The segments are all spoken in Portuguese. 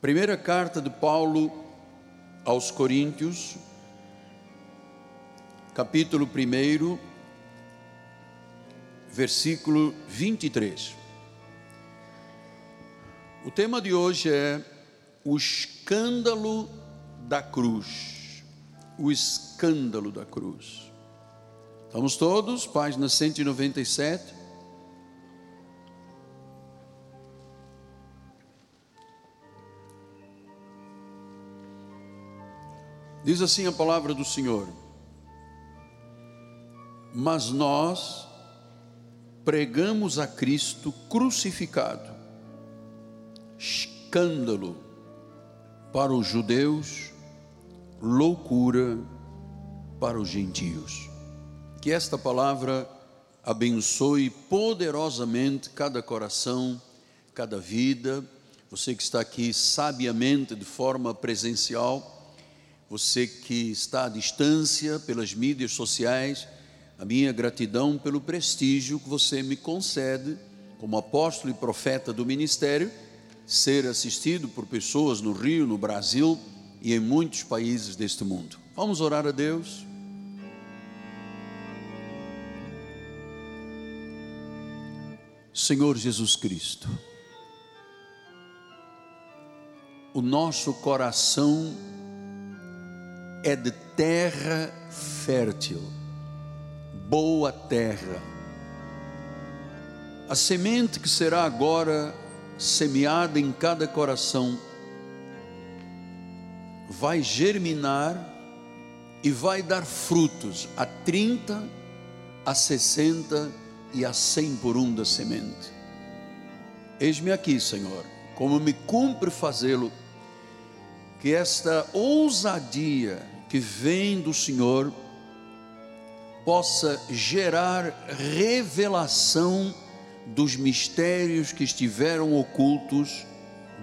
Primeira carta de Paulo aos Coríntios, capítulo 1, versículo 23. O tema de hoje é o escândalo da cruz. O escândalo da cruz. Estamos todos, página 197. Diz assim a palavra do Senhor: Mas nós pregamos a Cristo crucificado, escândalo para os judeus, loucura para os gentios. Que esta palavra abençoe poderosamente cada coração, cada vida. Você que está aqui sabiamente de forma presencial você que está à distância pelas mídias sociais, a minha gratidão pelo prestígio que você me concede como apóstolo e profeta do ministério, ser assistido por pessoas no Rio, no Brasil e em muitos países deste mundo. Vamos orar a Deus. Senhor Jesus Cristo, o nosso coração é de terra fértil, boa terra. A semente que será agora semeada em cada coração vai germinar e vai dar frutos a 30, a 60 e a 100 por um da semente. Eis-me aqui, Senhor, como me cumpre fazê-lo que esta ousadia que vem do Senhor possa gerar revelação dos mistérios que estiveram ocultos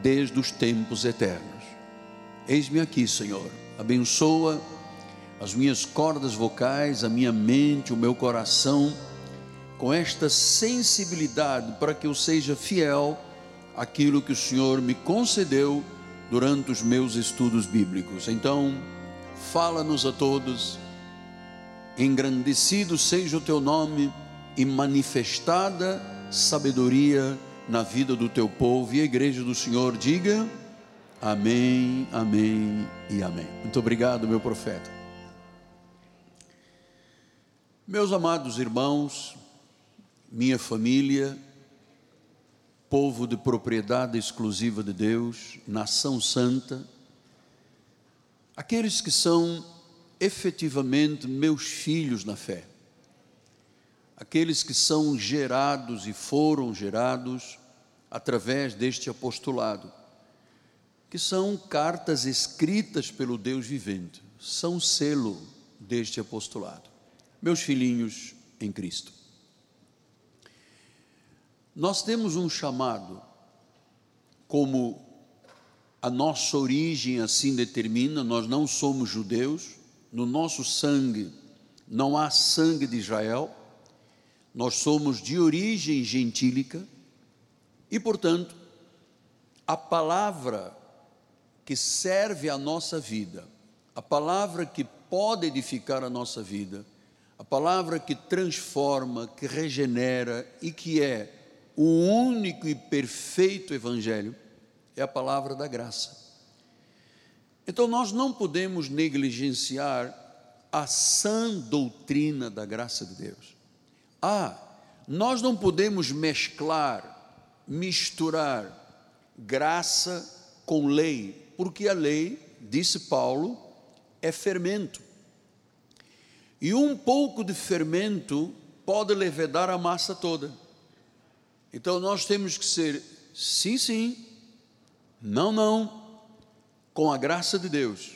desde os tempos eternos. Eis-me aqui, Senhor, abençoa as minhas cordas vocais, a minha mente, o meu coração, com esta sensibilidade para que eu seja fiel àquilo que o Senhor me concedeu durante os meus estudos bíblicos. Então, fala-nos a todos, engrandecido seja o teu nome e manifestada sabedoria na vida do teu povo. E a igreja do Senhor diga: Amém, Amém e Amém. Muito obrigado, meu profeta. Meus amados irmãos, minha família, povo de propriedade exclusiva de Deus, nação santa, aqueles que são efetivamente meus filhos na fé, aqueles que são gerados e foram gerados através deste apostolado, que são cartas escritas pelo Deus vivente, são selo deste apostolado. Meus filhinhos em Cristo. Nós temos um chamado, como a nossa origem assim determina, nós não somos judeus, no nosso sangue não há sangue de Israel, nós somos de origem gentílica e, portanto, a palavra que serve à nossa vida, a palavra que pode edificar a nossa vida, a palavra que transforma, que regenera e que é o único e perfeito Evangelho é a palavra da graça. Então nós não podemos negligenciar a sã doutrina da graça de Deus. Ah, nós não podemos mesclar, misturar graça com lei, porque a lei, disse Paulo, é fermento. E um pouco de fermento pode levedar a massa toda. Então nós temos que ser sim, sim, não, não, com a graça de Deus.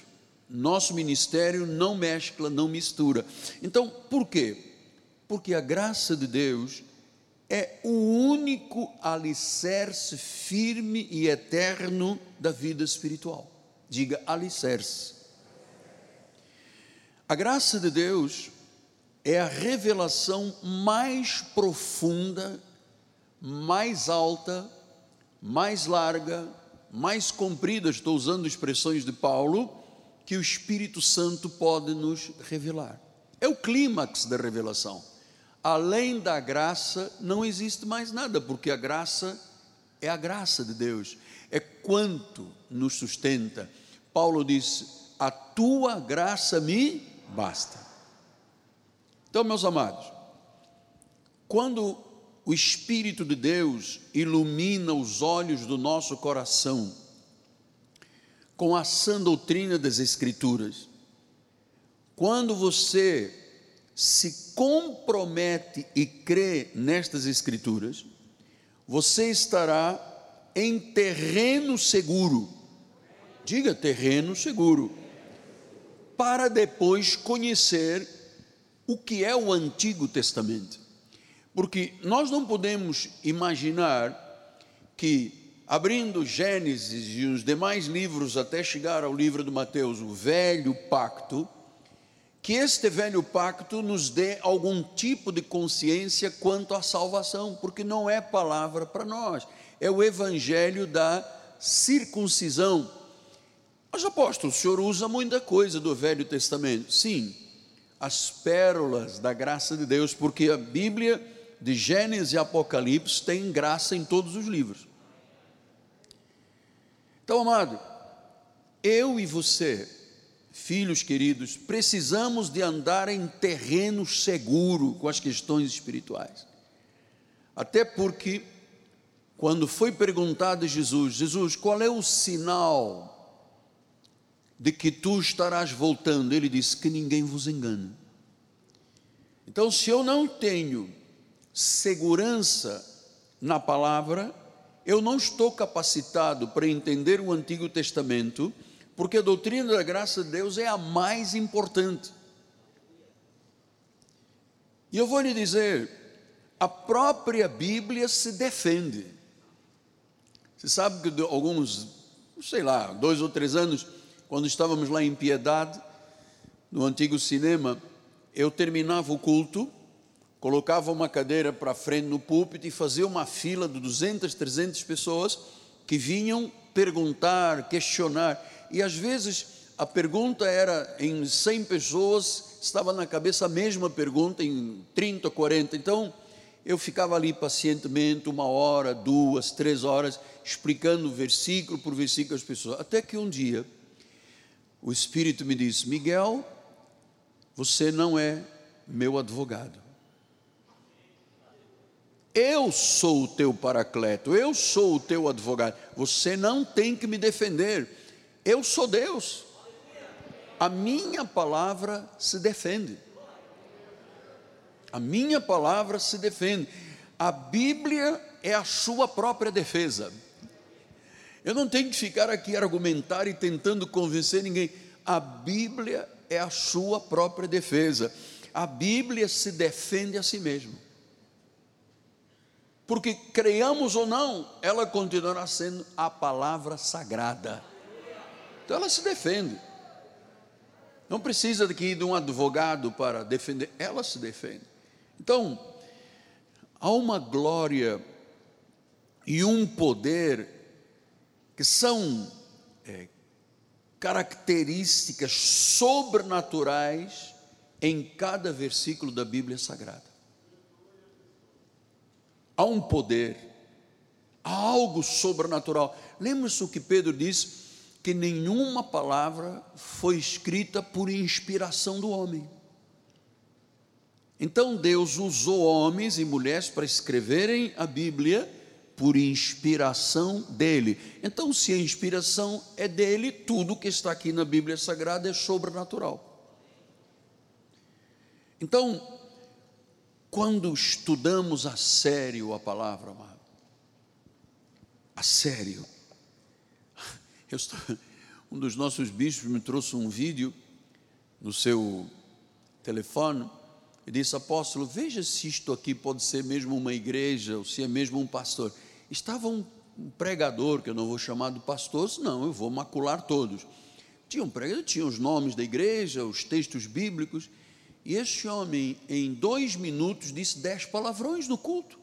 Nosso ministério não mescla, não mistura. Então, por quê? Porque a graça de Deus é o único alicerce firme e eterno da vida espiritual. Diga alicerce. A graça de Deus é a revelação mais profunda mais alta, mais larga, mais comprida, estou usando expressões de Paulo, que o Espírito Santo pode nos revelar. É o clímax da revelação. Além da graça, não existe mais nada, porque a graça é a graça de Deus, é quanto nos sustenta. Paulo disse: A tua graça me basta. Então, meus amados, quando o Espírito de Deus ilumina os olhos do nosso coração com a sã doutrina das Escrituras, quando você se compromete e crê nestas Escrituras, você estará em terreno seguro. Diga terreno seguro. Para depois conhecer o que é o Antigo Testamento. Porque nós não podemos imaginar que, abrindo Gênesis e os demais livros até chegar ao livro de Mateus, o velho pacto, que este velho pacto nos dê algum tipo de consciência quanto à salvação, porque não é palavra para nós, é o evangelho da circuncisão. Mas apóstolo, o senhor usa muita coisa do Velho Testamento. Sim, as pérolas da graça de Deus, porque a Bíblia de Gênesis e Apocalipse tem graça em todos os livros. Então, amado, eu e você, filhos queridos, precisamos de andar em terreno seguro com as questões espirituais. Até porque, quando foi perguntado a Jesus, Jesus, qual é o sinal de que tu estarás voltando? Ele disse que ninguém vos engane. Então, se eu não tenho segurança na palavra, eu não estou capacitado para entender o Antigo Testamento, porque a doutrina da graça de Deus é a mais importante. E eu vou lhe dizer, a própria Bíblia se defende. Você sabe que alguns, sei lá, dois ou três anos, quando estávamos lá em Piedade, no antigo cinema, eu terminava o culto colocava uma cadeira para frente no púlpito e fazia uma fila de 200, 300 pessoas que vinham perguntar, questionar. E às vezes a pergunta era em 100 pessoas, estava na cabeça a mesma pergunta em 30, 40. Então eu ficava ali pacientemente, uma hora, duas, três horas, explicando versículo por versículo às pessoas. Até que um dia o Espírito me disse: Miguel, você não é meu advogado. Eu sou o teu paracleto, eu sou o teu advogado. Você não tem que me defender. Eu sou Deus. A minha palavra se defende. A minha palavra se defende. A Bíblia é a sua própria defesa. Eu não tenho que ficar aqui argumentar e tentando convencer ninguém. A Bíblia é a sua própria defesa. A Bíblia se defende a si mesma porque creiamos ou não, ela continuará sendo a palavra sagrada. Então ela se defende. Não precisa aqui de um advogado para defender, ela se defende. Então, há uma glória e um poder que são é, características sobrenaturais em cada versículo da Bíblia Sagrada há um poder, há algo sobrenatural. Lembra-se o que Pedro disse? Que nenhuma palavra foi escrita por inspiração do homem. Então Deus usou homens e mulheres para escreverem a Bíblia por inspiração dele. Então, se a inspiração é dele, tudo que está aqui na Bíblia Sagrada é sobrenatural. Então, quando estudamos a sério a palavra, amado, a sério, estou, um dos nossos bispos me trouxe um vídeo no seu telefone e disse: Apóstolo, veja se isto aqui pode ser mesmo uma igreja ou se é mesmo um pastor. Estava um pregador, que eu não vou chamar de pastor, não, eu vou macular todos. Tinha um pregador, tinha os nomes da igreja, os textos bíblicos, e este homem, em dois minutos, disse dez palavrões no culto.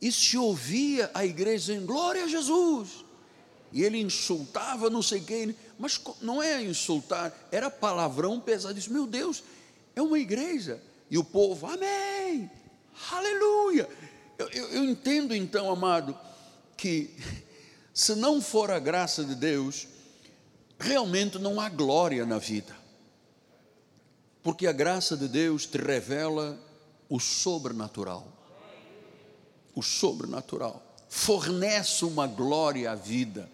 e se ouvia a igreja em glória a Jesus. E ele insultava não sei quem, mas não é insultar, era palavrão pesado. Disse: Meu Deus, é uma igreja. E o povo, Amém, Aleluia. Eu, eu, eu entendo então, amado, que se não for a graça de Deus, realmente não há glória na vida. Porque a graça de Deus te revela o sobrenatural. O sobrenatural fornece uma glória à vida.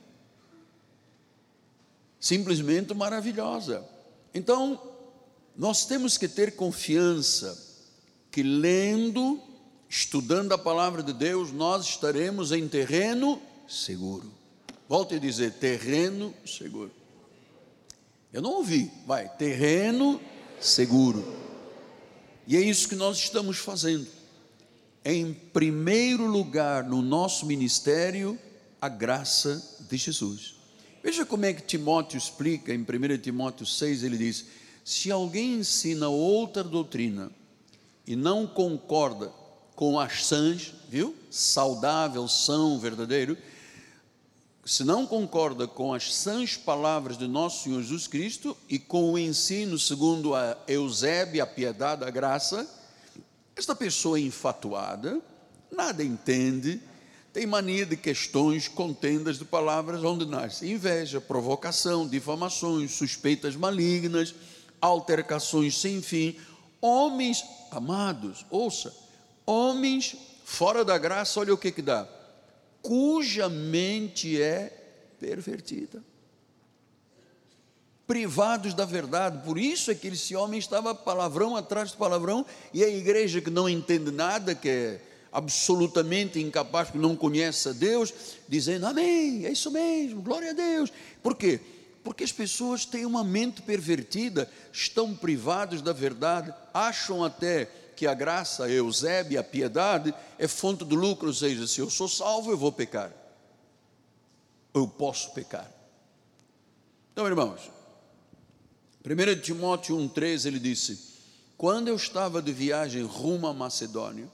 Simplesmente maravilhosa. Então, nós temos que ter confiança que lendo, estudando a palavra de Deus, nós estaremos em terreno seguro. Volte a dizer terreno seguro. Eu não ouvi, vai, terreno seguro. E é isso que nós estamos fazendo. Em primeiro lugar no nosso ministério, a graça de Jesus. Veja como é que Timóteo explica, em 1 Timóteo 6, ele diz: Se alguém ensina outra doutrina e não concorda com as sãs, viu? Saudável, são, verdadeiro, se não concorda com as sãs palavras de nosso Senhor Jesus Cristo e com o ensino segundo a Eusébio, a piedade, a graça, esta pessoa é infatuada, nada entende, tem mania de questões, contendas de palavras onde nasce inveja, provocação, difamações, suspeitas malignas, altercações sem fim, homens amados, ouça, homens fora da graça, olha o que que dá cuja mente é pervertida. Privados da verdade, por isso é que esse homem estava palavrão atrás de palavrão, e a igreja que não entende nada, que é absolutamente incapaz, que não conhece a Deus, dizendo amém, é isso mesmo, glória a Deus. Por quê? Porque as pessoas têm uma mente pervertida, estão privados da verdade, acham até que a graça, a Eusébia, a piedade é fonte de lucro, ou seja, se eu sou salvo, eu vou pecar. Eu posso pecar. Então, irmãos, 1 Timóteo 1,3 ele disse: Quando eu estava de viagem rumo à Macedônia,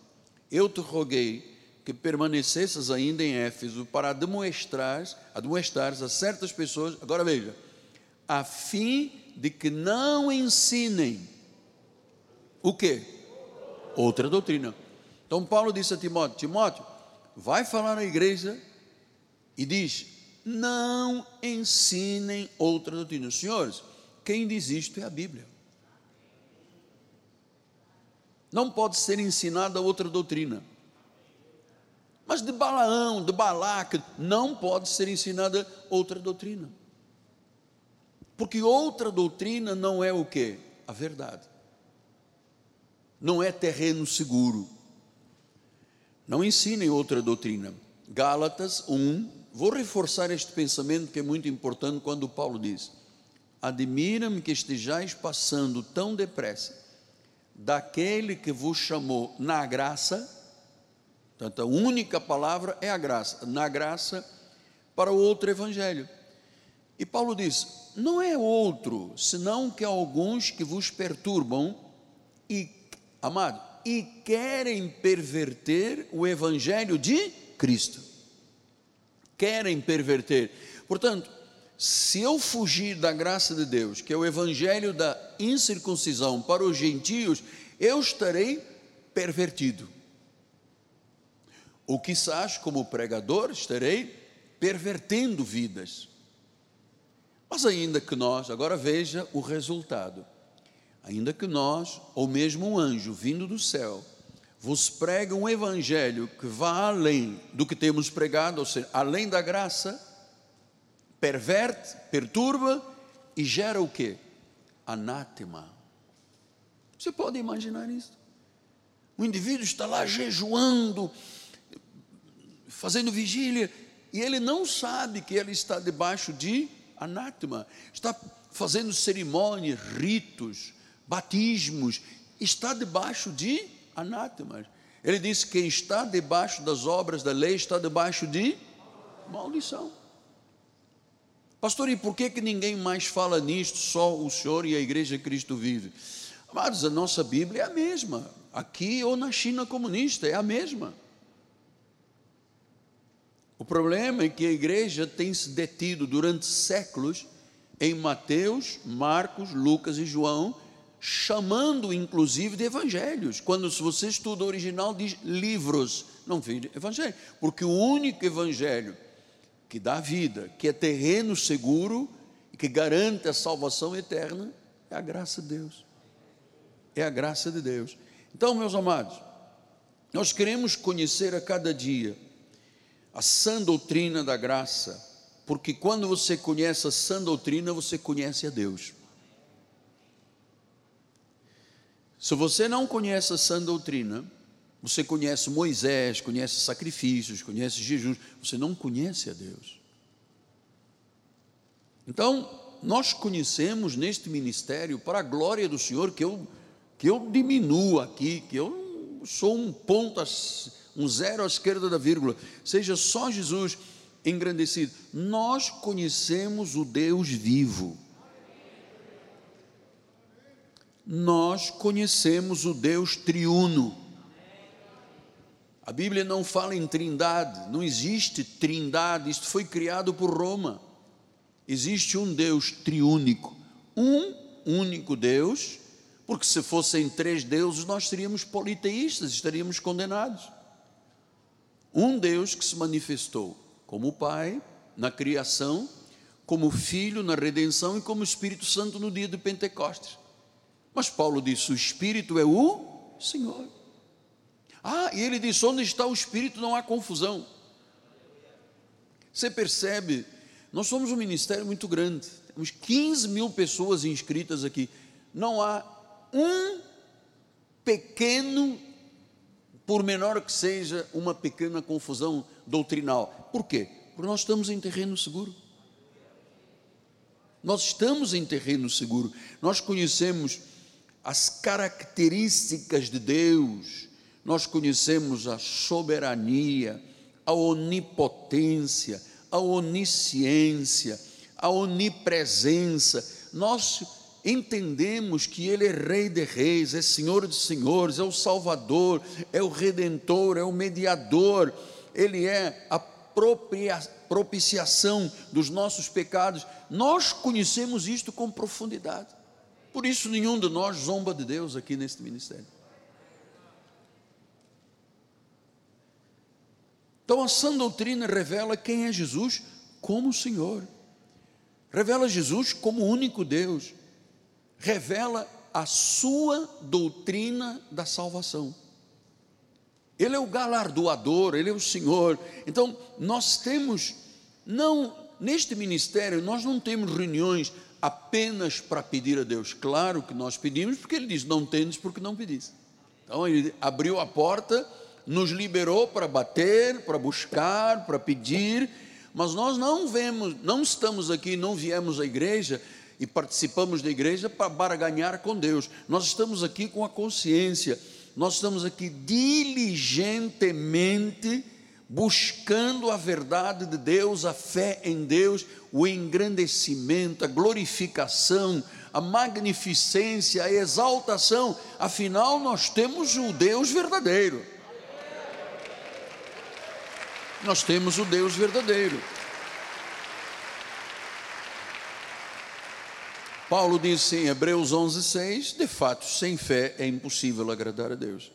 eu te roguei que permanecesses ainda em Éfeso para demonstrar, admoestares a certas pessoas, agora veja, a fim de que não ensinem o que? Outra doutrina. Então Paulo disse a Timóteo: Timóteo, vai falar na igreja e diz: não ensinem outra doutrina. Senhores, quem diz isto é a Bíblia. Não pode ser ensinada outra doutrina. Mas de Balaão, de Balaque, não pode ser ensinada outra doutrina. Porque outra doutrina não é o que? A verdade não é terreno seguro. Não ensinem outra doutrina. Gálatas 1, vou reforçar este pensamento que é muito importante quando Paulo diz: Admira-me que estejais passando tão depressa daquele que vos chamou na graça, portanto, a única palavra é a graça, na graça, para o outro evangelho. E Paulo diz: Não é outro, senão que alguns que vos perturbam e amado, e querem perverter o evangelho de Cristo. Querem perverter. Portanto, se eu fugir da graça de Deus, que é o evangelho da incircuncisão para os gentios, eu estarei pervertido. Ou quizás, como pregador, estarei pervertendo vidas. Mas ainda que nós, agora veja o resultado ainda que nós, ou mesmo um anjo vindo do céu, vos prega um evangelho que vá além do que temos pregado, ou seja, além da graça, perverte, perturba e gera o que? Anátema. Você pode imaginar isso? O indivíduo está lá jejuando, fazendo vigília, e ele não sabe que ele está debaixo de anátema, está fazendo cerimônias, ritos, batismos, está debaixo de anátemas. Ele disse: quem está debaixo das obras da lei está debaixo de maldição. Pastor, e por que, que ninguém mais fala nisto, só o Senhor e a Igreja Cristo vive? Amados, a nossa Bíblia é a mesma, aqui ou na China comunista, é a mesma. O problema é que a igreja tem se detido durante séculos em Mateus, Marcos, Lucas e João, chamando inclusive de evangelhos. Quando você estuda o original diz livros, não de evangelho, porque o único evangelho que dá vida, que é terreno seguro, que garante a salvação eterna, é a graça de Deus. É a graça de Deus. Então, meus amados, nós queremos conhecer a cada dia a sã doutrina da graça, porque quando você conhece a sã doutrina, você conhece a Deus. Se você não conhece a sã doutrina, você conhece Moisés, conhece sacrifícios, conhece Jesus, você não conhece a Deus. Então, nós conhecemos neste ministério, para a glória do Senhor, que eu, que eu diminuo aqui, que eu sou um ponto, um zero à esquerda da vírgula, seja só Jesus engrandecido. Nós conhecemos o Deus vivo. Nós conhecemos o Deus triuno. A Bíblia não fala em trindade, não existe trindade, isto foi criado por Roma existe um Deus triúnico, um único Deus, porque se fossem três deuses nós seríamos politeístas, estaríamos condenados. Um Deus que se manifestou como Pai na criação, como Filho na redenção e como Espírito Santo no dia de Pentecostes. Mas Paulo disse: o Espírito é o Senhor. Ah, e ele disse: onde está o Espírito não há confusão. Você percebe nós somos um ministério muito grande, temos 15 mil pessoas inscritas aqui. Não há um pequeno, por menor que seja, uma pequena confusão doutrinal. Por quê? Porque nós estamos em terreno seguro. Nós estamos em terreno seguro. Nós conhecemos as características de Deus, nós conhecemos a soberania, a onipotência, a onisciência, a onipresença, nós entendemos que Ele é Rei de Reis, é Senhor de Senhores, é o Salvador, é o Redentor, é o Mediador, Ele é a propiciação dos nossos pecados. Nós conhecemos isto com profundidade. Por isso, nenhum de nós zomba de Deus aqui neste ministério. Então a sã doutrina revela quem é Jesus como Senhor, revela Jesus como único Deus, revela a sua doutrina da salvação. Ele é o galardoador, ele é o Senhor. Então, nós temos, não, neste ministério, nós não temos reuniões apenas para pedir a Deus. Claro que nós pedimos, porque Ele diz: não tendes porque não pedis. Então, Ele abriu a porta nos liberou para bater, para buscar, para pedir, mas nós não vemos, não estamos aqui, não viemos à igreja e participamos da igreja para barganhar com Deus. Nós estamos aqui com a consciência, nós estamos aqui diligentemente buscando a verdade de Deus, a fé em Deus, o engrandecimento, a glorificação, a magnificência, a exaltação. Afinal, nós temos o Deus verdadeiro nós temos o Deus verdadeiro. Paulo disse em Hebreus 11:6, de fato, sem fé é impossível agradar a Deus.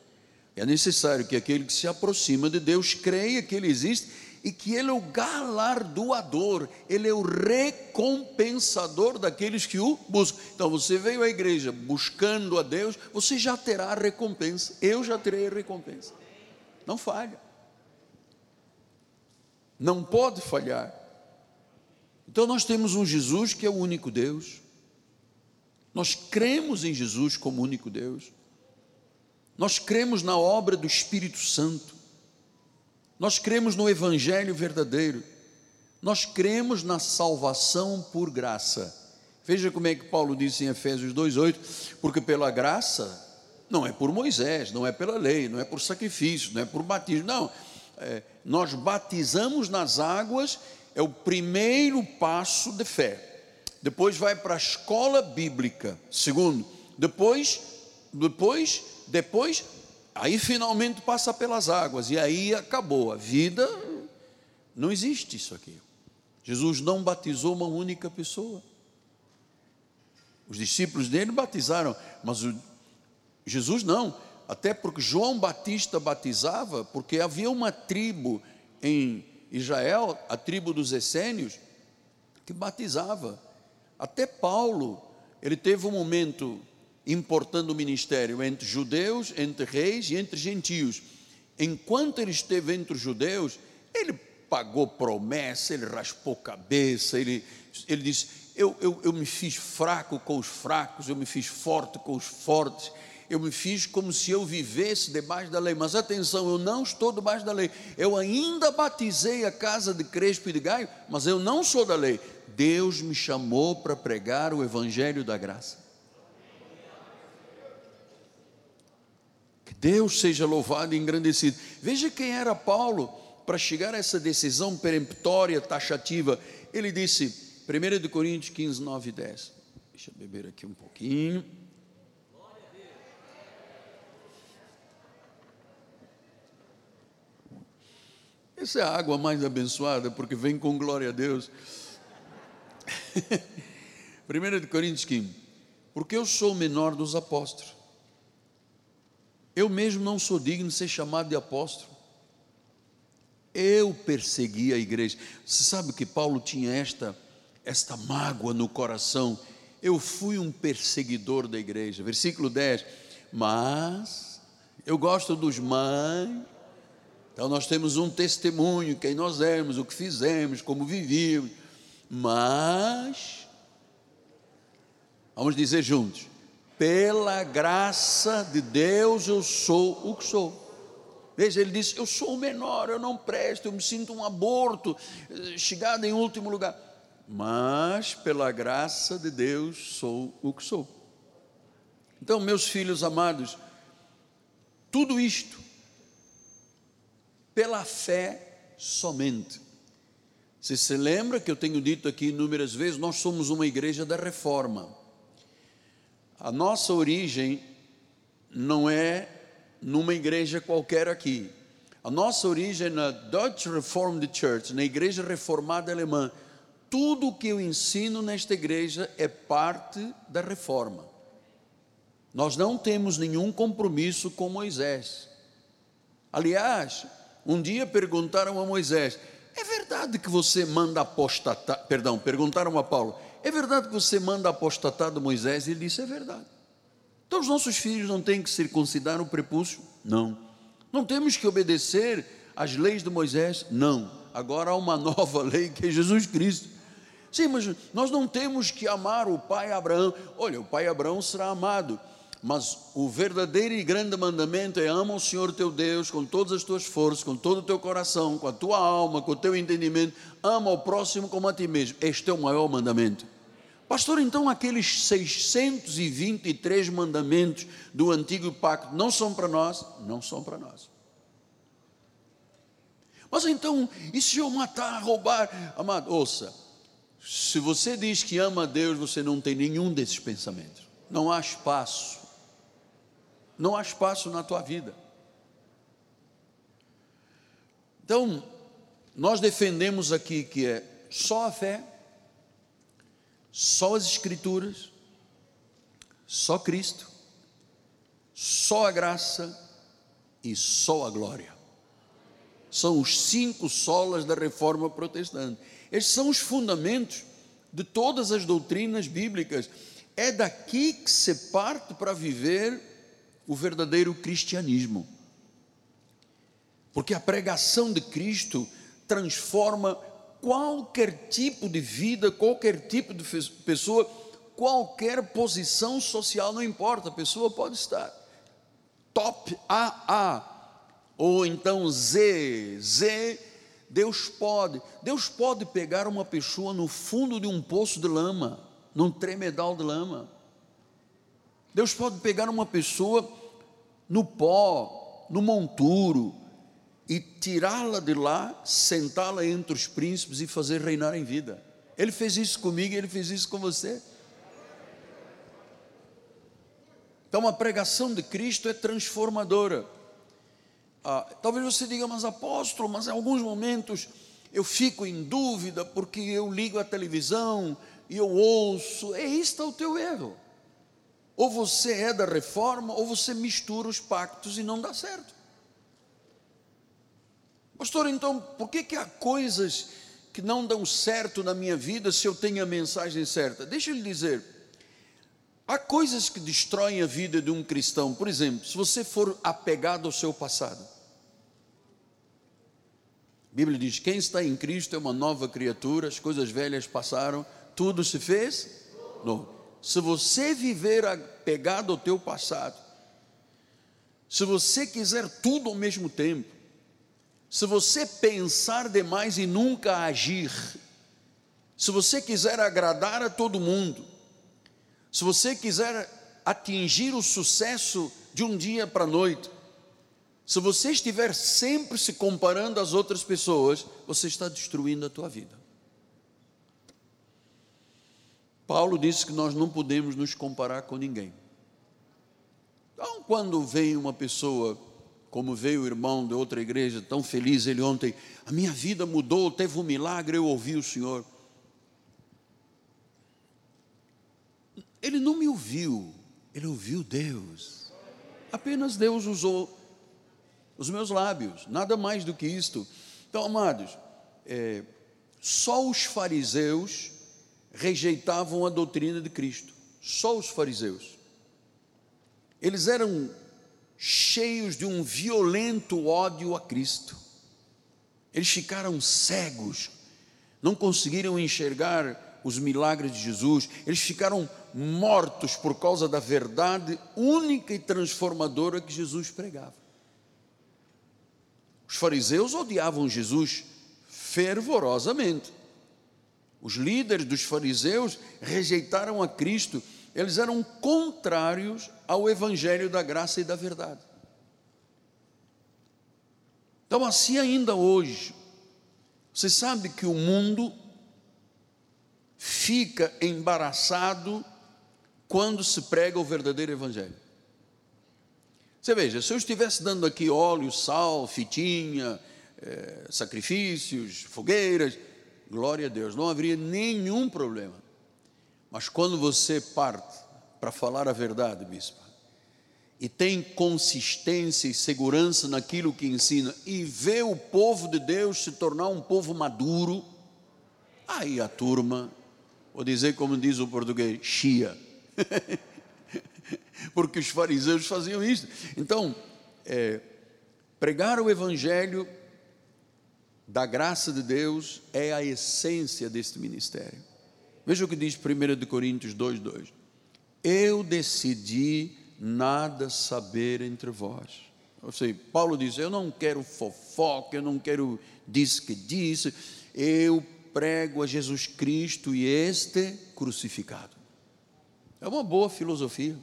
É necessário que aquele que se aproxima de Deus creia que ele existe e que ele é o galardoador, ele é o recompensador daqueles que o buscam. Então você veio à igreja buscando a Deus, você já terá a recompensa. Eu já terei a recompensa. Não falha não pode falhar. Então nós temos um Jesus que é o único Deus. Nós cremos em Jesus como único Deus. Nós cremos na obra do Espírito Santo. Nós cremos no Evangelho verdadeiro. Nós cremos na salvação por graça. Veja como é que Paulo disse em Efésios 2,8: porque pela graça, não é por Moisés, não é pela lei, não é por sacrifício, não é por batismo, não é, nós batizamos nas águas, é o primeiro passo de fé. Depois vai para a escola bíblica. Segundo, depois, depois, depois, aí finalmente passa pelas águas e aí acabou a vida. Não existe isso aqui. Jesus não batizou uma única pessoa. Os discípulos dele batizaram, mas o, Jesus não. Até porque João Batista batizava, porque havia uma tribo em Israel, a tribo dos essênios, que batizava. Até Paulo, ele teve um momento importando o ministério entre judeus, entre reis e entre gentios. Enquanto ele esteve entre os judeus, ele pagou promessa, ele raspou cabeça, ele, ele disse: eu, eu, eu me fiz fraco com os fracos, eu me fiz forte com os fortes, eu me fiz como se eu vivesse debaixo da lei. Mas atenção, eu não estou debaixo da lei. Eu ainda batizei a casa de Crespo e de Gaio, mas eu não sou da lei. Deus me chamou para pregar o evangelho da graça. Deus seja louvado e engrandecido. Veja quem era Paulo para chegar a essa decisão peremptória, taxativa. Ele disse, 1 Coríntios 15, 9 e 10. Deixa eu beber aqui um pouquinho. Essa é a água mais abençoada, porque vem com glória a Deus. 1 Coríntios 15. Porque eu sou o menor dos apóstolos. Eu mesmo não sou digno de ser chamado de apóstolo. Eu persegui a igreja. Você sabe que Paulo tinha esta, esta mágoa no coração. Eu fui um perseguidor da igreja. Versículo 10. Mas, eu gosto dos mas, então nós temos um testemunho, quem nós éramos, o que fizemos, como vivíamos. Mas, vamos dizer juntos, pela graça de Deus eu sou o que sou. Veja, ele disse: Eu sou o menor, eu não presto, eu me sinto um aborto, chegado em último lugar. Mas, pela graça de Deus, sou o que sou. Então, meus filhos amados, tudo isto pela fé somente. Você se lembra que eu tenho dito aqui inúmeras vezes, nós somos uma igreja da reforma. A nossa origem não é numa igreja qualquer aqui. A nossa origem é na Dutch Reformed Church, na igreja reformada alemã. Tudo o que eu ensino nesta igreja é parte da reforma. Nós não temos nenhum compromisso com Moisés. Aliás, um dia perguntaram a Moisés: É verdade que você manda apostatar? Perdão, perguntaram a Paulo: É verdade que você manda apostatar do Moisés? E ele disse: É verdade. Então os nossos filhos não têm que circuncidar o prepúcio? Não. Não temos que obedecer às leis de Moisés? Não. Agora há uma nova lei que é Jesus Cristo. Sim, mas nós não temos que amar o pai Abraão. Olha, o pai Abraão será amado mas o verdadeiro e grande mandamento é ama o Senhor teu Deus com todas as tuas forças, com todo o teu coração, com a tua alma, com o teu entendimento. Ama o próximo como a ti mesmo. Este é o maior mandamento. Pastor, então aqueles 623 mandamentos do antigo pacto não são para nós? Não são para nós. Mas então, e se eu matar, roubar? Amado, ouça, se você diz que ama a Deus, você não tem nenhum desses pensamentos. Não há espaço não há espaço na tua vida. Então, nós defendemos aqui que é só a fé, só as Escrituras, só Cristo, só a graça e só a glória. São os cinco solas da reforma protestante. Estes são os fundamentos de todas as doutrinas bíblicas. É daqui que se parte para viver o verdadeiro cristianismo. Porque a pregação de Cristo transforma qualquer tipo de vida, qualquer tipo de pessoa, qualquer posição social, não importa, a pessoa pode estar. Top AA ou então Z, Z, Deus pode, Deus pode pegar uma pessoa no fundo de um poço de lama, num tremedal de lama. Deus pode pegar uma pessoa no pó, no monturo, e tirá-la de lá, sentá-la entre os príncipes e fazer reinar em vida. Ele fez isso comigo e ele fez isso com você. Então a pregação de Cristo é transformadora. Ah, talvez você diga, mas apóstolo, mas em alguns momentos eu fico em dúvida porque eu ligo a televisão e eu ouço. É este o teu erro. Ou você é da reforma, ou você mistura os pactos e não dá certo. Pastor, então, por que, que há coisas que não dão certo na minha vida se eu tenho a mensagem certa? Deixa eu lhe dizer, há coisas que destroem a vida de um cristão. Por exemplo, se você for apegado ao seu passado. A Bíblia diz: quem está em Cristo é uma nova criatura, as coisas velhas passaram, tudo se fez novo. Se você viver apegado ao teu passado, se você quiser tudo ao mesmo tempo, se você pensar demais e nunca agir, se você quiser agradar a todo mundo, se você quiser atingir o sucesso de um dia para a noite, se você estiver sempre se comparando às outras pessoas, você está destruindo a tua vida. Paulo disse que nós não podemos nos comparar com ninguém. Então, quando vem uma pessoa, como veio o irmão de outra igreja, tão feliz ele ontem, a minha vida mudou, teve um milagre, eu ouvi o Senhor. Ele não me ouviu, ele ouviu Deus. Apenas Deus usou os meus lábios, nada mais do que isto. Então, amados, é, só os fariseus rejeitavam a doutrina de Cristo, só os fariseus. Eles eram cheios de um violento ódio a Cristo. Eles ficaram cegos, não conseguiram enxergar os milagres de Jesus, eles ficaram mortos por causa da verdade única e transformadora que Jesus pregava. Os fariseus odiavam Jesus fervorosamente. Os líderes dos fariseus rejeitaram a Cristo, eles eram contrários ao evangelho da graça e da verdade. Então, assim ainda hoje, você sabe que o mundo fica embaraçado quando se prega o verdadeiro evangelho. Você veja, se eu estivesse dando aqui óleo, sal, fitinha, é, sacrifícios, fogueiras, glória a Deus, não haveria nenhum problema. Mas quando você parte para falar a verdade, bispo, e tem consistência e segurança naquilo que ensina, e vê o povo de Deus se tornar um povo maduro, aí a turma, vou dizer como diz o português, chia. Porque os fariseus faziam isso. Então, é, pregar o evangelho da graça de Deus é a essência deste ministério. Veja o que diz 1 Coríntios 2,2: Eu decidi nada saber entre vós. Ou seja, Paulo diz: Eu não quero fofoca, eu não quero diz que disse, eu prego a Jesus Cristo e este crucificado. É uma boa filosofia.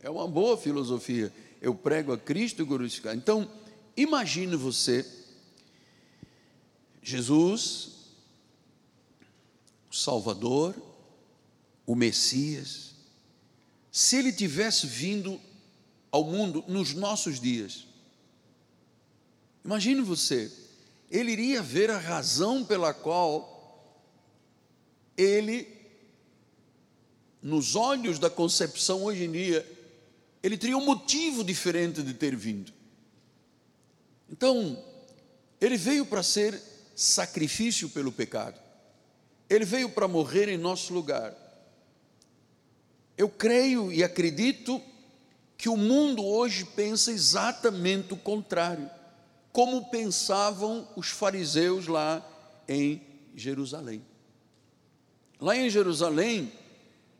É uma boa filosofia. Eu prego a Cristo crucificado. Então, imagine você Jesus, o Salvador, o Messias, se ele tivesse vindo ao mundo nos nossos dias, imagine você, ele iria ver a razão pela qual ele, nos olhos da concepção hoje em dia, ele teria um motivo diferente de ter vindo. Então, ele veio para ser sacrifício pelo pecado. Ele veio para morrer em nosso lugar. Eu creio e acredito que o mundo hoje pensa exatamente o contrário, como pensavam os fariseus lá em Jerusalém. Lá em Jerusalém,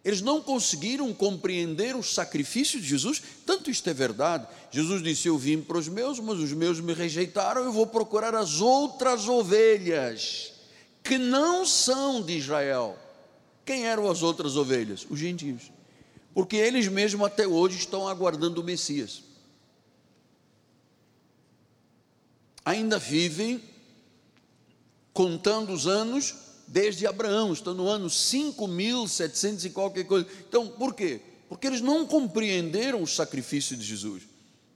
eles não conseguiram compreender o sacrifício de Jesus, tanto isto é verdade. Jesus disse: Eu vim para os meus, mas os meus me rejeitaram, eu vou procurar as outras ovelhas, que não são de Israel. Quem eram as outras ovelhas? Os gentios. Porque eles mesmos até hoje estão aguardando o Messias. Ainda vivem contando os anos desde Abraão, estão no ano 5.700 e qualquer coisa. Então, por quê? Porque eles não compreenderam o sacrifício de Jesus.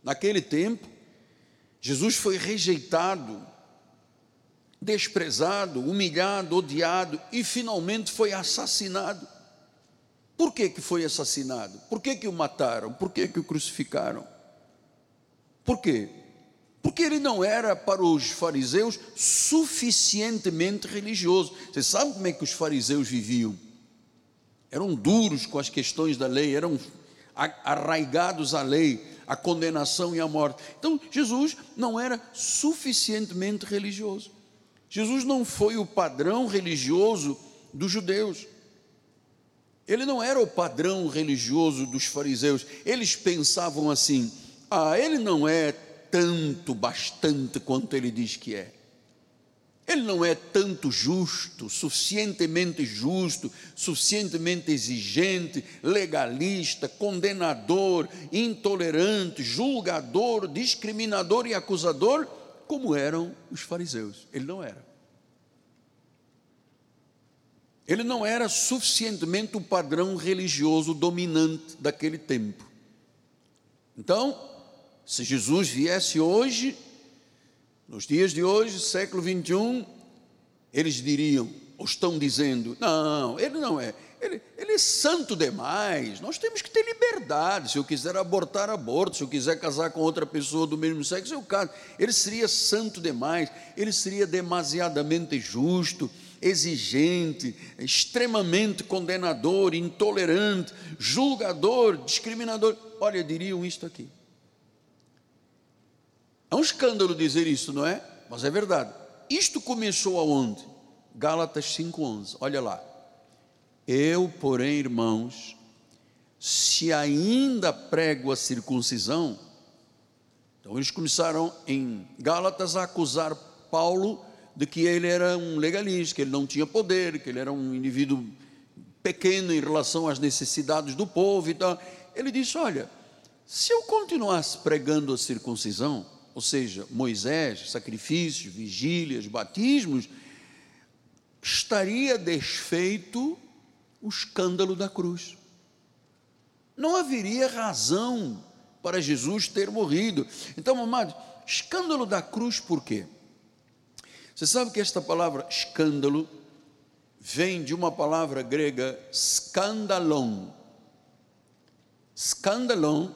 Naquele tempo, Jesus foi rejeitado desprezado, humilhado, odiado e finalmente foi assassinado. Por que, que foi assassinado? Por que, que o mataram? Por que, que o crucificaram? Por quê? Porque ele não era para os fariseus suficientemente religioso. Você sabe como é que os fariseus viviam? Eram duros com as questões da lei, eram arraigados à lei, à condenação e à morte. Então, Jesus não era suficientemente religioso. Jesus não foi o padrão religioso dos judeus. Ele não era o padrão religioso dos fariseus. Eles pensavam assim: ah, ele não é tanto, bastante quanto ele diz que é. Ele não é tanto justo, suficientemente justo, suficientemente exigente, legalista, condenador, intolerante, julgador, discriminador e acusador, como eram os fariseus. Ele não era. Ele não era suficientemente o padrão religioso dominante daquele tempo. Então, se Jesus viesse hoje, nos dias de hoje, século 21, eles diriam, ou estão dizendo, não, ele não é, ele, ele é santo demais, nós temos que ter liberdade, se eu quiser abortar, aborto, se eu quiser casar com outra pessoa do mesmo sexo, eu caso, ele seria santo demais, ele seria demasiadamente justo, exigente, extremamente condenador, intolerante, julgador, discriminador, olha, diriam isto aqui, é um escândalo dizer isso, não é? Mas é verdade. Isto começou aonde? Gálatas 5:11. Olha lá. Eu, porém, irmãos, se ainda prego a circuncisão, então eles começaram em Gálatas a acusar Paulo de que ele era um legalista, que ele não tinha poder, que ele era um indivíduo pequeno em relação às necessidades do povo e tal. Ele disse: Olha, se eu continuasse pregando a circuncisão, ou seja, Moisés, sacrifícios, vigílias, batismos, estaria desfeito o escândalo da cruz. Não haveria razão para Jesus ter morrido. Então, amados, escândalo da cruz por quê? Você sabe que esta palavra escândalo vem de uma palavra grega skandalon. Skandalon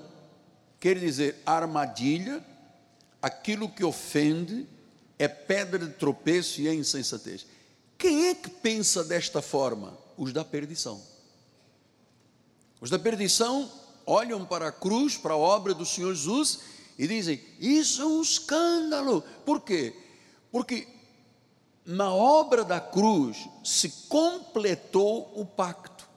quer dizer armadilha aquilo que ofende é pedra de tropeço e é insensatez. Quem é que pensa desta forma? Os da perdição. Os da perdição olham para a cruz, para a obra do Senhor Jesus e dizem: Isso é um escândalo. Por quê? Porque na obra da cruz se completou o pacto.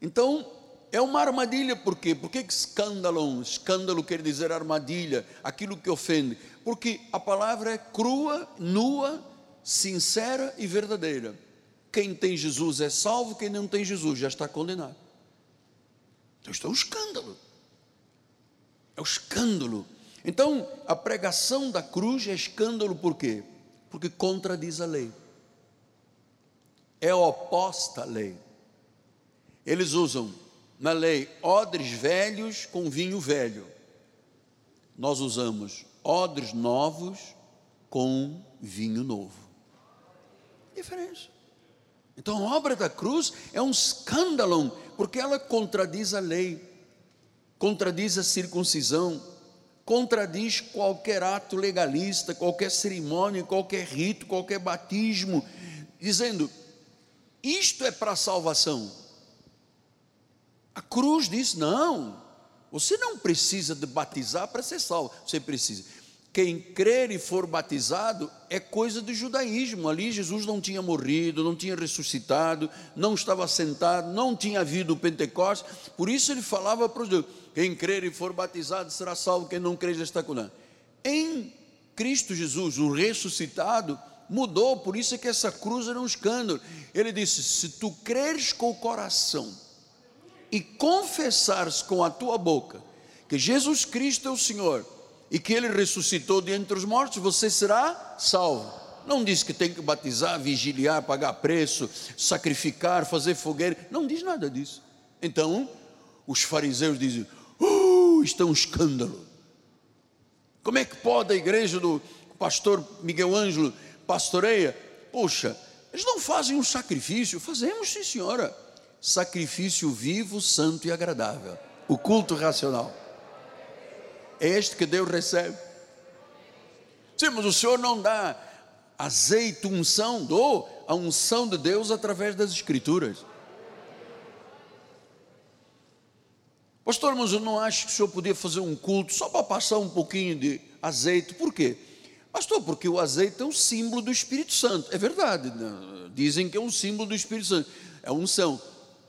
Então, é uma armadilha, por quê? Por que escândalo? Escândalo quer dizer armadilha, aquilo que ofende. Porque a palavra é crua, nua, sincera e verdadeira. Quem tem Jesus é salvo, quem não tem Jesus já está condenado. Então, isto é um escândalo. É um escândalo. Então, a pregação da cruz é escândalo por quê? Porque contradiz a lei. É oposta à lei. Eles usam na lei odres velhos com vinho velho. Nós usamos odres novos com vinho novo. Diferença. Então a obra da cruz é um escândalo, porque ela contradiz a lei, contradiz a circuncisão, contradiz qualquer ato legalista, qualquer cerimônia, qualquer rito, qualquer batismo, dizendo: isto é para salvação. A cruz diz: não, você não precisa de batizar para ser salvo, você precisa. Quem crer e for batizado é coisa do judaísmo. Ali Jesus não tinha morrido, não tinha ressuscitado, não estava sentado, não tinha havido o Pentecostes. Por isso ele falava para os judeus: quem crer e for batizado será salvo, quem não crer já está condenado. Em Cristo Jesus, o ressuscitado, mudou, por isso é que essa cruz era um escândalo. Ele disse: se tu creres com o coração, e confessares com a tua boca que Jesus Cristo é o Senhor e que Ele ressuscitou de entre os mortos, você será salvo. Não diz que tem que batizar, vigiliar, pagar preço, sacrificar, fazer fogueira. Não diz nada disso. Então, os fariseus dizem: uh, isto é um escândalo. Como é que pode a igreja do pastor Miguel Ângelo pastoreia, poxa, eles não fazem um sacrifício? Fazemos, sim, senhora. Sacrifício vivo, santo e agradável. O culto racional. É este que Deus recebe. Sim, mas o Senhor não dá azeite, unção, dou a unção de Deus através das Escrituras. Pastor, mas eu não acho que o senhor podia fazer um culto só para passar um pouquinho de azeite. Por quê? Pastor, porque o azeite é um símbolo do Espírito Santo. É verdade, né? dizem que é um símbolo do Espírito Santo. É unção.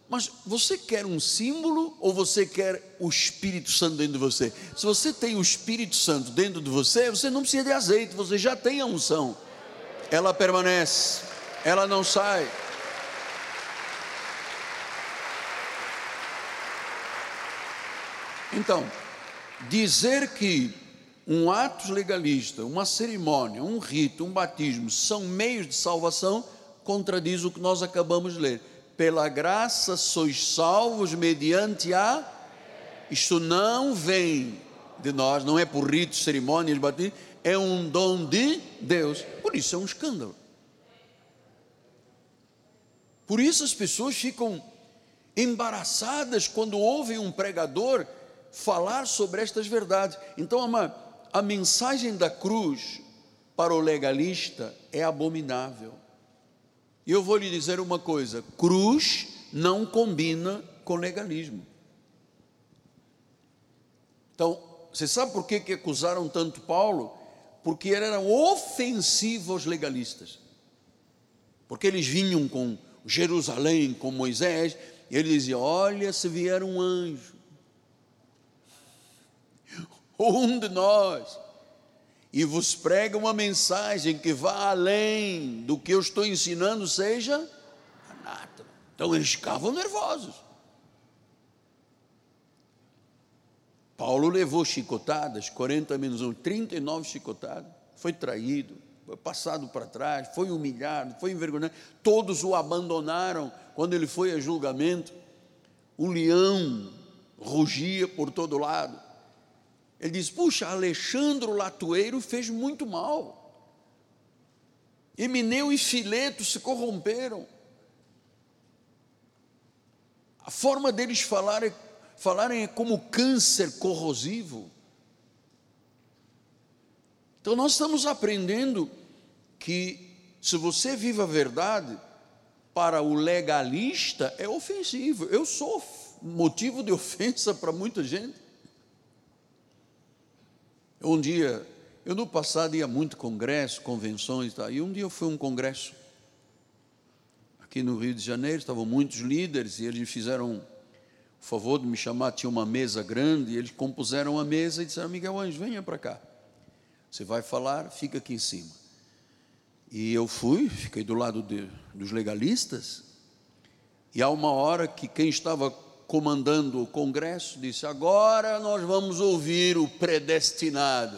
Mas você quer um símbolo ou você quer o Espírito Santo dentro de você? Se você tem o Espírito Santo dentro de você, você não precisa de azeite, você já tem a unção. Ela permanece, ela não sai. Então, dizer que um ato legalista, uma cerimônia, um rito, um batismo são meios de salvação, contradiz o que nós acabamos de ler. Pela graça sois salvos mediante a. Isto não vem de nós, não é por ritos, cerimônias, batismo, é um dom de Deus. Por isso é um escândalo. Por isso as pessoas ficam embaraçadas quando ouvem um pregador falar sobre estas verdades. Então, a mensagem da cruz para o legalista é abominável. E eu vou lhe dizer uma coisa: cruz não combina com legalismo. Então, você sabe por que, que acusaram tanto Paulo? Porque ele era ofensivo aos legalistas. Porque eles vinham com Jerusalém, com Moisés, e ele dizia: Olha, se vier um anjo, um de nós, e vos prega uma mensagem que vá além do que eu estou ensinando, seja anátema. Então eles ficavam nervosos. Paulo levou chicotadas, 40 menos 1, 39 chicotadas, foi traído, foi passado para trás, foi humilhado, foi envergonhado. Todos o abandonaram quando ele foi a julgamento. O leão rugia por todo lado. Ele diz: Puxa, Alexandre Latueiro fez muito mal. Emineu e Fileto se corromperam. A forma deles falarem, falarem é como câncer corrosivo. Então nós estamos aprendendo que se você vive a verdade, para o legalista é ofensivo. Eu sou motivo de ofensa para muita gente. Um dia, eu no passado ia muito congresso, convenções, tá? e um dia eu fui a um congresso aqui no Rio de Janeiro, estavam muitos líderes e eles fizeram o favor de me chamar, tinha uma mesa grande, e eles compuseram a mesa e disseram, Miguel Anjo, venha para cá, você vai falar, fica aqui em cima. E eu fui, fiquei do lado de, dos legalistas, e há uma hora que quem estava comandando o congresso, disse: Agora nós vamos ouvir o predestinado.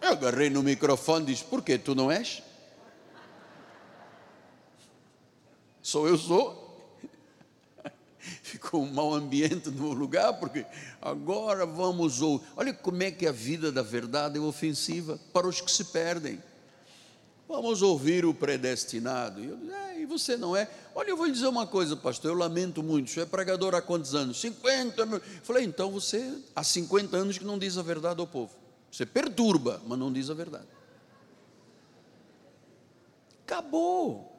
Eu agarrei no microfone e disse: Por que tu não és? Sou eu, sou. Ficou um mau ambiente no lugar, porque agora vamos ouvir. Olha como é que a vida da verdade é ofensiva para os que se perdem. Vamos ouvir o predestinado. E eu disse, é, e você não é? Olha, eu vou lhe dizer uma coisa, pastor, eu lamento muito. Você é pregador há quantos anos? 50 mil. Falei, então você há 50 anos que não diz a verdade ao povo. Você perturba, mas não diz a verdade. Acabou.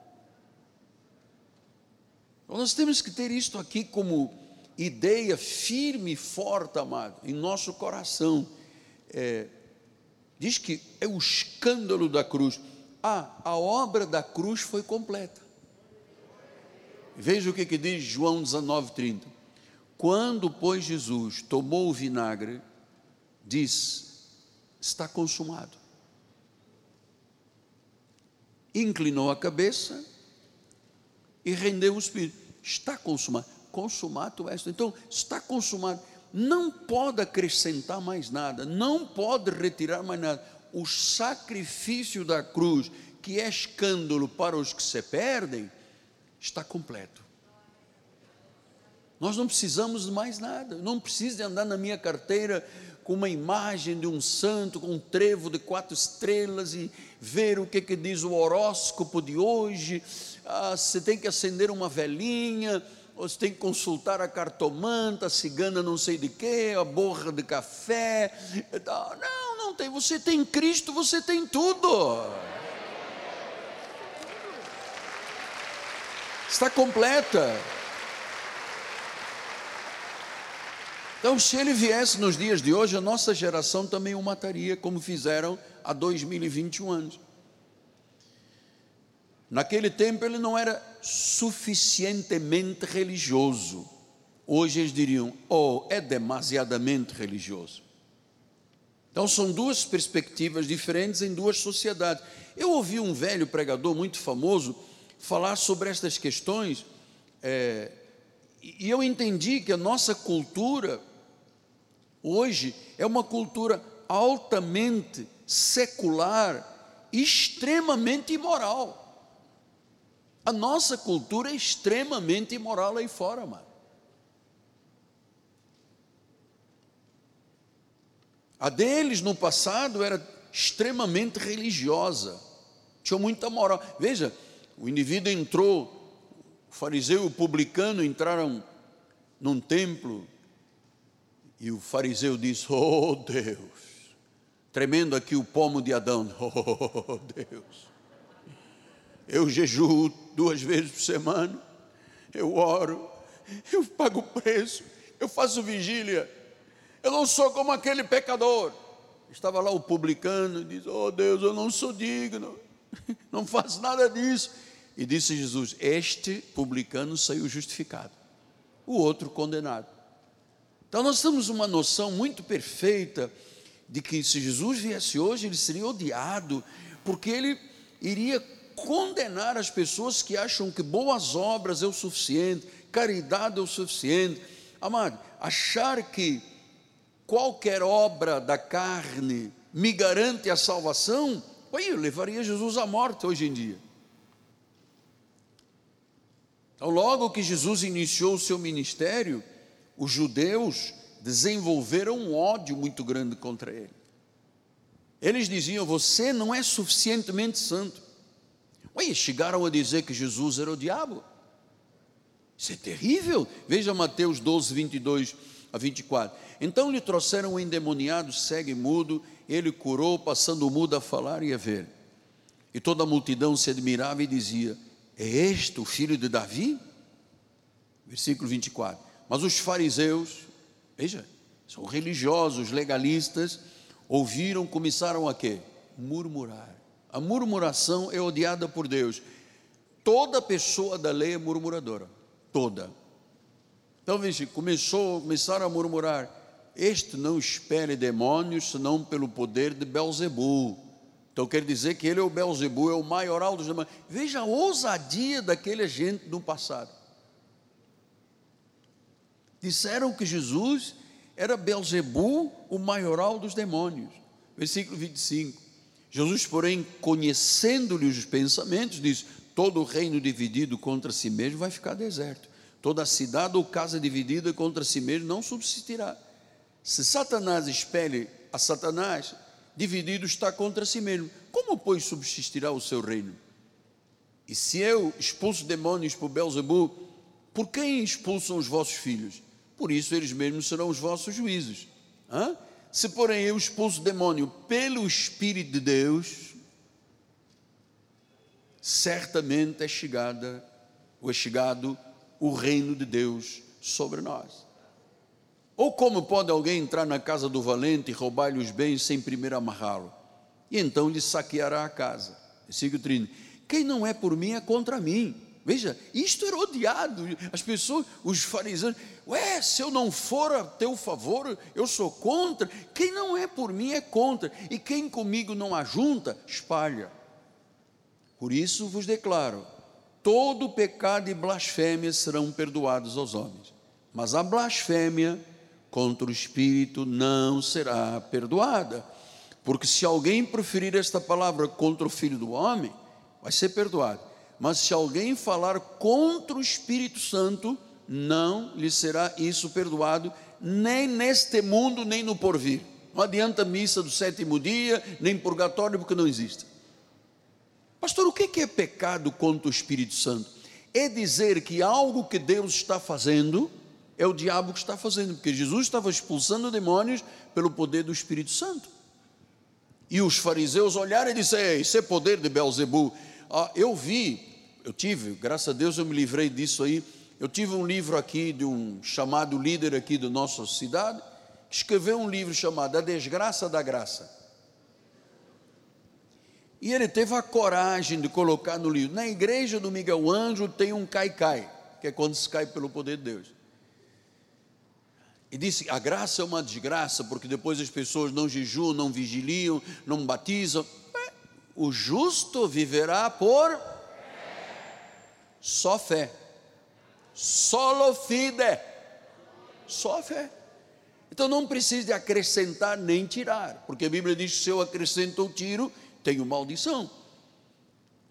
Então, nós temos que ter isto aqui como ideia firme e forte, amado, em nosso coração. É, diz que é o escândalo da cruz. Ah, a obra da cruz foi completa. Veja o que, que diz João 19,30. Quando, pois, Jesus tomou o vinagre, disse: Está consumado. Inclinou a cabeça e rendeu o espírito. Está consumado. Consumado é Então, está consumado. Não pode acrescentar mais nada, não pode retirar mais nada o sacrifício da cruz, que é escândalo para os que se perdem, está completo. Nós não precisamos de mais nada, não preciso de andar na minha carteira com uma imagem de um santo, com um trevo de quatro estrelas e ver o que, que diz o horóscopo de hoje. Ah, você tem que acender uma velinha, você tem que consultar a cartomanta, a cigana não sei de quê, a borra de café. Não, não tem. Você tem Cristo, você tem tudo. Está completa. Então, se ele viesse nos dias de hoje, a nossa geração também o mataria, como fizeram há 2021 anos. Naquele tempo ele não era suficientemente religioso. Hoje eles diriam, oh, é demasiadamente religioso. Então são duas perspectivas diferentes em duas sociedades. Eu ouvi um velho pregador muito famoso falar sobre estas questões, é, e eu entendi que a nossa cultura hoje é uma cultura altamente secular, extremamente imoral. A nossa cultura é extremamente imoral aí fora, mano. A deles no passado era extremamente religiosa, tinha muita moral. Veja, o indivíduo entrou, o fariseu e o publicano entraram num templo, e o fariseu disse: Oh Deus, tremendo aqui o pomo de Adão, oh Deus, eu jejuo duas vezes por semana, eu oro, eu pago preço, eu faço vigília, eu não sou como aquele pecador. Estava lá o publicano e diz: Oh Deus, eu não sou digno, não faço nada disso. E disse Jesus: Este publicano saiu justificado, o outro condenado. Então nós temos uma noção muito perfeita de que se Jesus viesse hoje, ele seria odiado, porque ele iria condenar as pessoas que acham que boas obras é o suficiente, caridade é o suficiente. Amado, achar que qualquer obra da carne me garante a salvação, eu levaria Jesus à morte hoje em dia. Então, logo que Jesus iniciou o seu ministério, os judeus desenvolveram um ódio muito grande contra ele. Eles diziam: Você não é suficientemente santo. Ué, chegaram a dizer que Jesus era o diabo. Isso é terrível. Veja Mateus 12, 22 a 24. Então lhe trouxeram um endemoniado, cego e mudo, ele curou, passando mudo a falar e a ver. E toda a multidão se admirava e dizia: É este o filho de Davi? Versículo 24. Mas os fariseus, veja, são religiosos, legalistas, ouviram, começaram a quê? Murmurar. A murmuração é odiada por Deus. Toda pessoa da lei é murmuradora. Toda. Então, veja, começou, começaram a murmurar. Este não espere demônios, senão pelo poder de Belzebu. Então quer dizer que ele é o Belzebu, é o maioral dos demônios. Veja a ousadia daquele gente no passado. Disseram que Jesus era Belzebu, o maioral dos demônios. Versículo 25. Jesus, porém, conhecendo-lhe os pensamentos, diz: todo reino dividido contra si mesmo vai ficar deserto. Toda cidade ou casa dividida contra si mesmo não subsistirá. Se Satanás espelhe a Satanás, dividido está contra si mesmo. Como, pois, subsistirá o seu reino? E se eu expulso demônios por Belzebu, por quem expulsam os vossos filhos? por isso eles mesmos serão os vossos juízos. Hã? Se, porém, eu expulso demônio pelo Espírito de Deus, certamente é chegada, ou é chegado o reino de Deus sobre nós. Ou como pode alguém entrar na casa do valente e roubar-lhe os bens sem primeiro amarrá-lo? E então lhe saqueará a casa. Versículo 30. Quem não é por mim é contra mim. Veja, isto era odiado. As pessoas, os fariseus, ué, se eu não for a teu favor, eu sou contra. Quem não é por mim é contra. E quem comigo não ajunta, espalha. Por isso vos declaro: todo pecado e blasfêmia serão perdoados aos homens, mas a blasfêmia contra o Espírito não será perdoada. Porque se alguém proferir esta palavra contra o Filho do Homem, vai ser perdoado mas se alguém falar contra o Espírito Santo, não lhe será isso perdoado, nem neste mundo, nem no porvir. Não adianta missa do sétimo dia, nem purgatório, porque não existe. Pastor, o que é pecado contra o Espírito Santo? É dizer que algo que Deus está fazendo é o diabo que está fazendo, porque Jesus estava expulsando demônios pelo poder do Espírito Santo. E os fariseus olharam e disseram: Isso é poder de Belzebu. Ah, eu vi, eu tive, graças a Deus eu me livrei disso aí. Eu tive um livro aqui de um chamado líder aqui da nossa cidade, que escreveu um livro chamado A Desgraça da Graça. E ele teve a coragem de colocar no livro. Na igreja do Miguel Anjo tem um cai-cai, que é quando se cai pelo poder de Deus. E disse: a graça é uma desgraça, porque depois as pessoas não jejuam, não vigiliam, não batizam. O justo viverá por só fé. Solo fide. Só fé. Então não precisa de acrescentar nem tirar, porque a Bíblia diz se eu acrescento ou tiro, tenho maldição.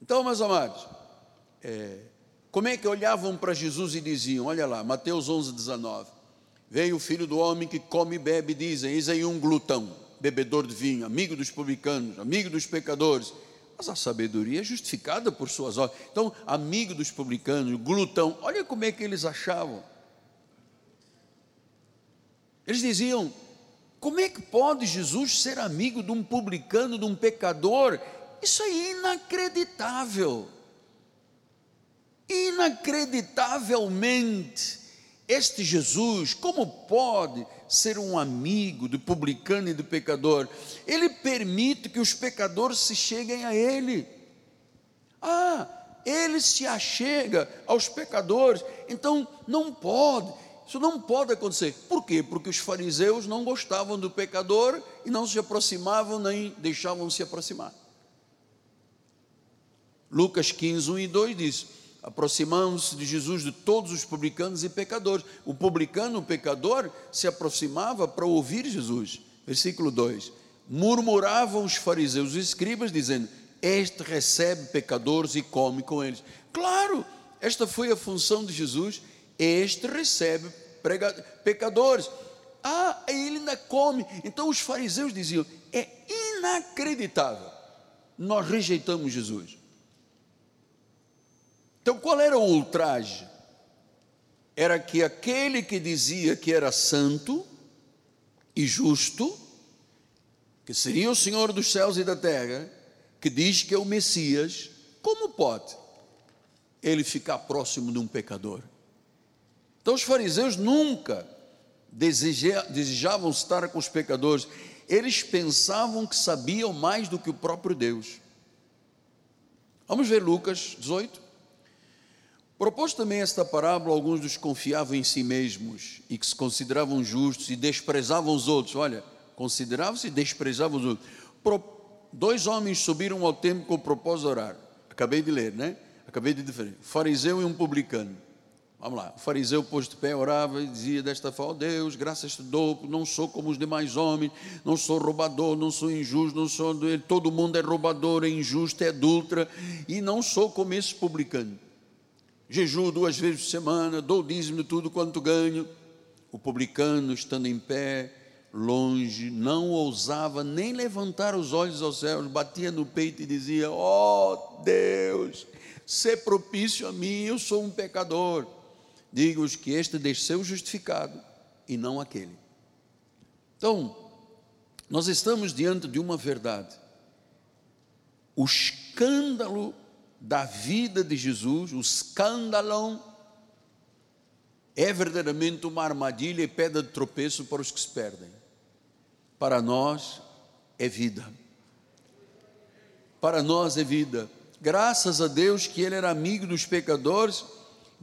Então, meus amados, é, como é que olhavam para Jesus e diziam: Olha lá, Mateus 11, 19. Veio o filho do homem que come e bebe, dizem: Eis aí um glutão, bebedor de vinho, amigo dos publicanos, amigo dos pecadores. Mas a sabedoria é justificada por suas obras. Então, amigo dos publicanos, glutão, olha como é que eles achavam. Eles diziam: como é que pode Jesus ser amigo de um publicano, de um pecador? Isso é inacreditável. Inacreditavelmente, este Jesus, como pode ser um amigo do publicano e do pecador? Ele permite que os pecadores se cheguem a Ele. Ah, Ele se achega aos pecadores, então não pode isso não pode acontecer. Por quê? Porque os fariseus não gostavam do pecador e não se aproximavam nem deixavam se aproximar. Lucas 15, 1 e 2 diz: aproximando-se de Jesus de todos os publicanos e pecadores. O publicano, o pecador, se aproximava para ouvir Jesus. Versículo 2: Murmuravam os fariseus e escribas, dizendo: Este recebe pecadores e come com eles. Claro, esta foi a função de Jesus este recebe pecadores. Ah, ele ainda come. Então os fariseus diziam: é inacreditável. Nós rejeitamos Jesus. Então qual era o ultraje? Era que aquele que dizia que era santo e justo, que seria o Senhor dos céus e da terra, que diz que é o Messias, como pode ele ficar próximo de um pecador? Então os fariseus nunca desejavam estar com os pecadores, eles pensavam que sabiam mais do que o próprio Deus. Vamos ver Lucas 18. Propôs também esta parábola, alguns dos confiavam em si mesmos e que se consideravam justos e desprezavam os outros. Olha, consideravam-se e desprezavam os outros. Dois homens subiram ao templo com o propósito de orar. Acabei de ler, né? Acabei de dizer. Fariseu e um publicano. Vamos lá, o fariseu de pé, orava e dizia desta forma: Deus, graças te dou, não sou como os demais homens, não sou roubador, não sou injusto, não sou. Todo mundo é roubador, é injusto, é adulta, e não sou como esse publicano. Jejuo duas vezes por semana, dou dízimo de tudo quanto ganho. O publicano, estando em pé, longe, não ousava nem levantar os olhos aos céus, batia no peito e dizia: Ó oh Deus, ser propício a mim, eu sou um pecador digo-os que este desceu justificado e não aquele. Então, nós estamos diante de uma verdade. O escândalo da vida de Jesus, o escândalo, é verdadeiramente uma armadilha e pedra de tropeço para os que se perdem. Para nós é vida. Para nós é vida. Graças a Deus que Ele era amigo dos pecadores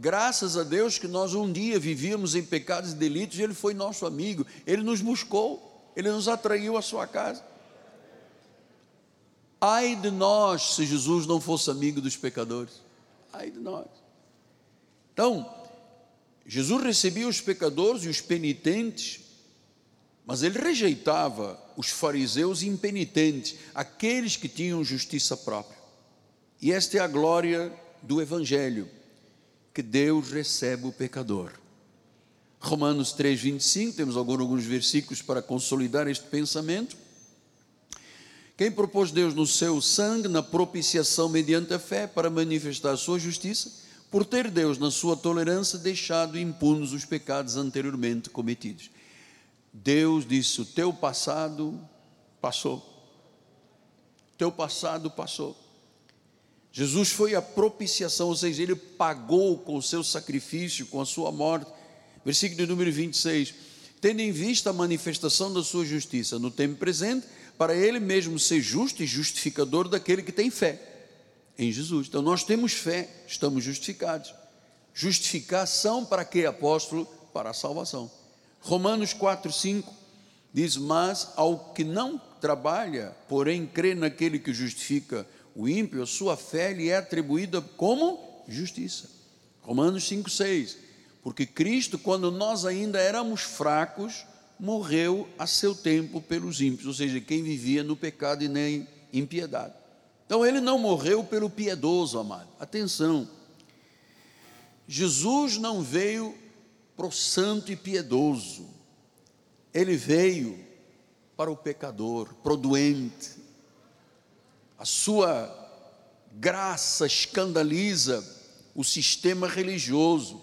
Graças a Deus que nós um dia vivíamos em pecados e delitos e Ele foi nosso amigo, Ele nos buscou, Ele nos atraiu à sua casa. Ai de nós se Jesus não fosse amigo dos pecadores, ai de nós. Então, Jesus recebia os pecadores e os penitentes, mas ele rejeitava os fariseus impenitentes, aqueles que tinham justiça própria. E esta é a glória do Evangelho que Deus recebe o pecador. Romanos 3, 25, temos alguns versículos para consolidar este pensamento. Quem propôs Deus no seu sangue, na propiciação mediante a fé, para manifestar a sua justiça, por ter Deus, na sua tolerância, deixado impunes os pecados anteriormente cometidos. Deus disse: O teu passado passou. Teu passado passou. Jesus foi a propiciação, ou seja, ele pagou com o seu sacrifício, com a sua morte. Versículo número 26. Tendo em vista a manifestação da sua justiça no tempo presente, para ele mesmo ser justo e justificador daquele que tem fé em Jesus. Então nós temos fé, estamos justificados. Justificação para que apóstolo? Para a salvação. Romanos 4, 5 diz: Mas ao que não trabalha, porém crê naquele que justifica o ímpio, a sua fé lhe é atribuída como justiça. Romanos 5, 6. Porque Cristo, quando nós ainda éramos fracos, morreu a seu tempo pelos ímpios, ou seja, quem vivia no pecado e nem impiedade. Então ele não morreu pelo piedoso, amado. Atenção. Jesus não veio para o santo e piedoso. Ele veio para o pecador, para o doente. A sua graça escandaliza o sistema religioso,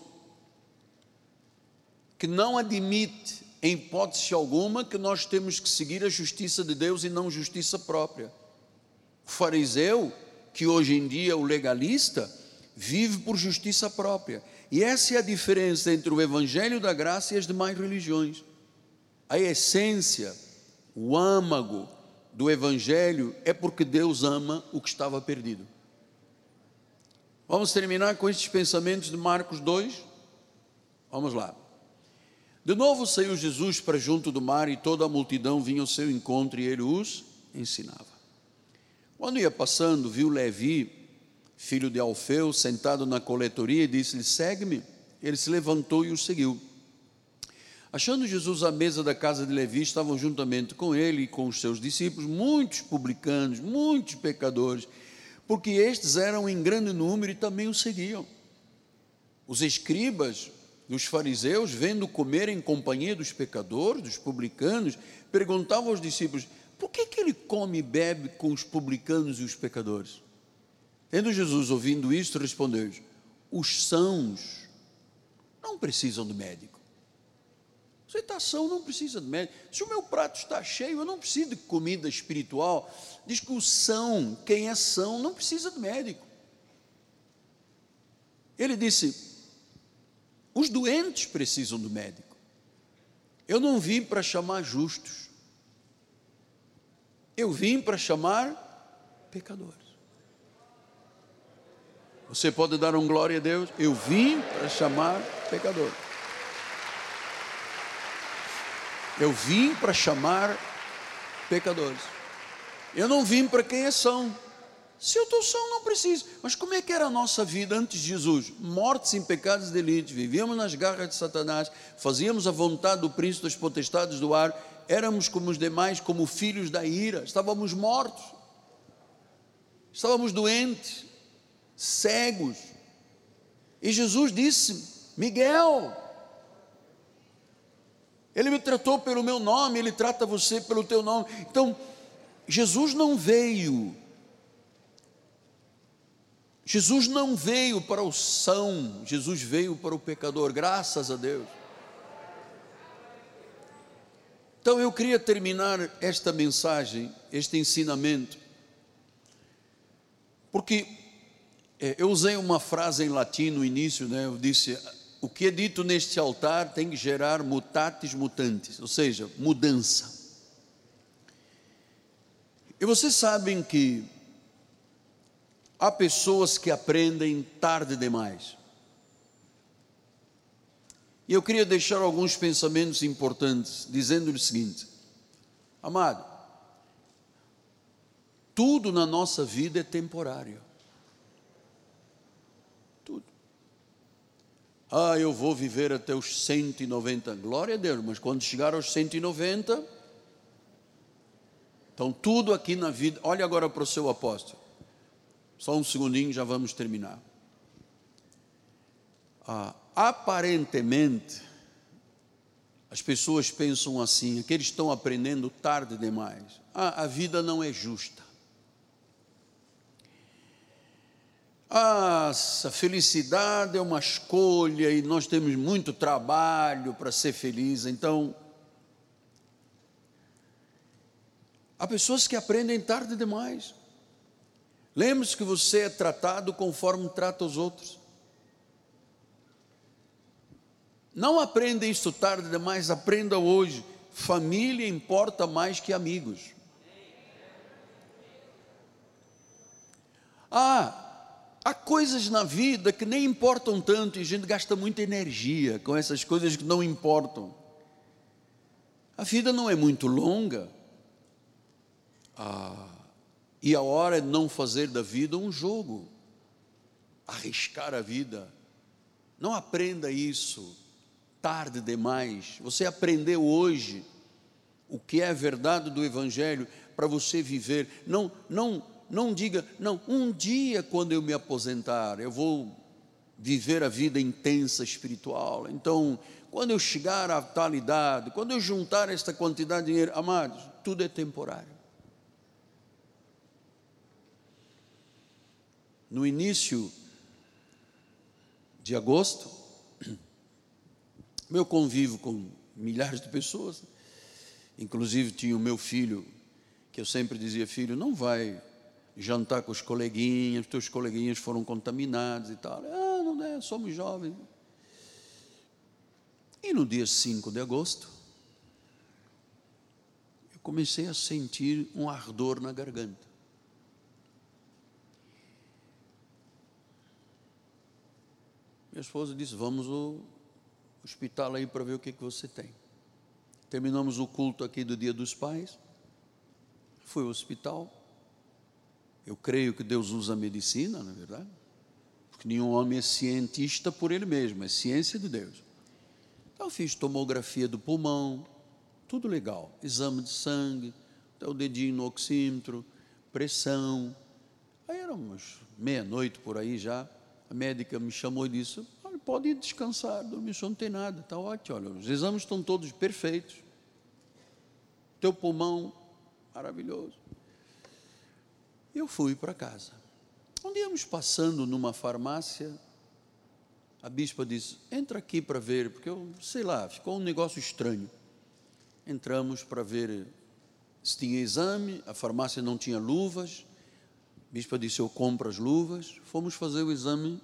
que não admite, em hipótese alguma, que nós temos que seguir a justiça de Deus e não justiça própria. O fariseu, que hoje em dia é o legalista, vive por justiça própria. E essa é a diferença entre o evangelho da graça e as demais religiões. A essência, o âmago do evangelho é porque Deus ama o que estava perdido. Vamos terminar com estes pensamentos de Marcos 2? Vamos lá. De novo saiu Jesus para junto do mar e toda a multidão vinha ao seu encontro e ele os ensinava. Quando ia passando, viu Levi, filho de Alfeu, sentado na coletoria e disse-lhe: Segue-me. Ele se levantou e o seguiu. Achando Jesus à mesa da casa de Levi, estavam juntamente com ele e com os seus discípulos muitos publicanos, muitos pecadores, porque estes eram em grande número e também o seguiam. Os escribas, os fariseus, vendo comer em companhia dos pecadores, dos publicanos, perguntavam aos discípulos: por que, que ele come e bebe com os publicanos e os pecadores? Tendo Jesus ouvindo isto, respondeu: Os sãos não precisam de médico. São, não precisa de médico. Se o meu prato está cheio, eu não preciso de comida espiritual. Diz que o são, quem é são, não precisa de médico. Ele disse: os doentes precisam do médico. Eu não vim para chamar justos, eu vim para chamar pecadores. Você pode dar um glória a Deus? Eu vim para chamar pecadores. Eu vim para chamar pecadores. Eu não vim para quem é são. Se eu estou são, não preciso. Mas como é que era a nossa vida antes de Jesus? Mortos em pecados de delito, vivíamos nas garras de Satanás, fazíamos a vontade do príncipe das potestades do ar, éramos como os demais, como filhos da ira, estávamos mortos, estávamos doentes, cegos. E Jesus disse: Miguel, ele me tratou pelo meu nome, ele trata você pelo teu nome. Então, Jesus não veio. Jesus não veio para o são, Jesus veio para o pecador, graças a Deus. Então eu queria terminar esta mensagem, este ensinamento, porque é, eu usei uma frase em latim no início, né? Eu disse: o que é dito neste altar tem que gerar mutatis mutantes, ou seja, mudança. E vocês sabem que há pessoas que aprendem tarde demais. E eu queria deixar alguns pensamentos importantes, dizendo o seguinte: amado, tudo na nossa vida é temporário. Ah, eu vou viver até os 190. Glória a Deus, mas quando chegar aos 190, então tudo aqui na vida. Olha agora para o seu apóstolo. Só um segundinho, já vamos terminar. Ah, aparentemente, As pessoas pensam assim, aqueles estão aprendendo tarde demais. Ah, a vida não é justa. Ah, a felicidade é uma escolha e nós temos muito trabalho para ser feliz. Então, há pessoas que aprendem tarde demais. Lembre-se que você é tratado conforme trata os outros. Não aprenda isso tarde demais, aprenda hoje. Família importa mais que amigos. Ah, há coisas na vida que nem importam tanto e a gente gasta muita energia com essas coisas que não importam. A vida não é muito longa. Ah, e a hora é não fazer da vida um jogo, arriscar a vida. Não aprenda isso tarde demais. Você aprendeu hoje o que é a verdade do Evangelho para você viver. Não, não, não diga, não, um dia quando eu me aposentar, eu vou viver a vida intensa espiritual. Então, quando eu chegar à tal idade, quando eu juntar esta quantidade de dinheiro, amados, tudo é temporário. No início de agosto, meu convívio com milhares de pessoas, inclusive tinha o meu filho, que eu sempre dizia, filho, não vai jantar com os coleguinhas, teus coleguinhas foram contaminados e tal. Ah, não é, somos jovens. E no dia 5 de agosto, eu comecei a sentir um ardor na garganta. Minha esposa disse: Vamos ao hospital aí para ver o que, que você tem. Terminamos o culto aqui do Dia dos Pais. Fui ao hospital. Eu creio que Deus usa a medicina, na é verdade, porque nenhum homem é cientista por ele mesmo, é ciência de Deus. Então, fiz tomografia do pulmão, tudo legal, exame de sangue, o dedinho no oxímetro, pressão. Aí éramos meia-noite por aí já. A médica me chamou e disse: Olha, pode ir descansar, dormir, não tem nada, está ótimo. Olha, os exames estão todos perfeitos. Teu pulmão, maravilhoso eu fui para casa. Dia íamos passando numa farmácia, a bispa disse: entra aqui para ver, porque eu sei lá, ficou um negócio estranho. Entramos para ver se tinha exame, a farmácia não tinha luvas. A bispa disse: Eu compro as luvas. Fomos fazer o exame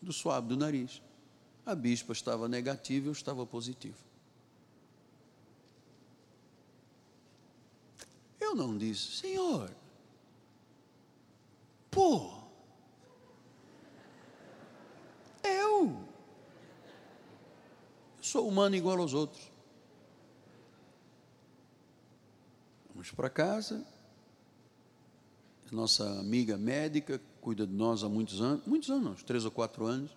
do suave do nariz. A bispa estava negativa, eu estava positivo. Eu não disse, Senhor, Pô, eu sou humano igual aos outros. Vamos para casa. Nossa amiga médica cuida de nós há muitos anos, muitos anos, três ou quatro anos.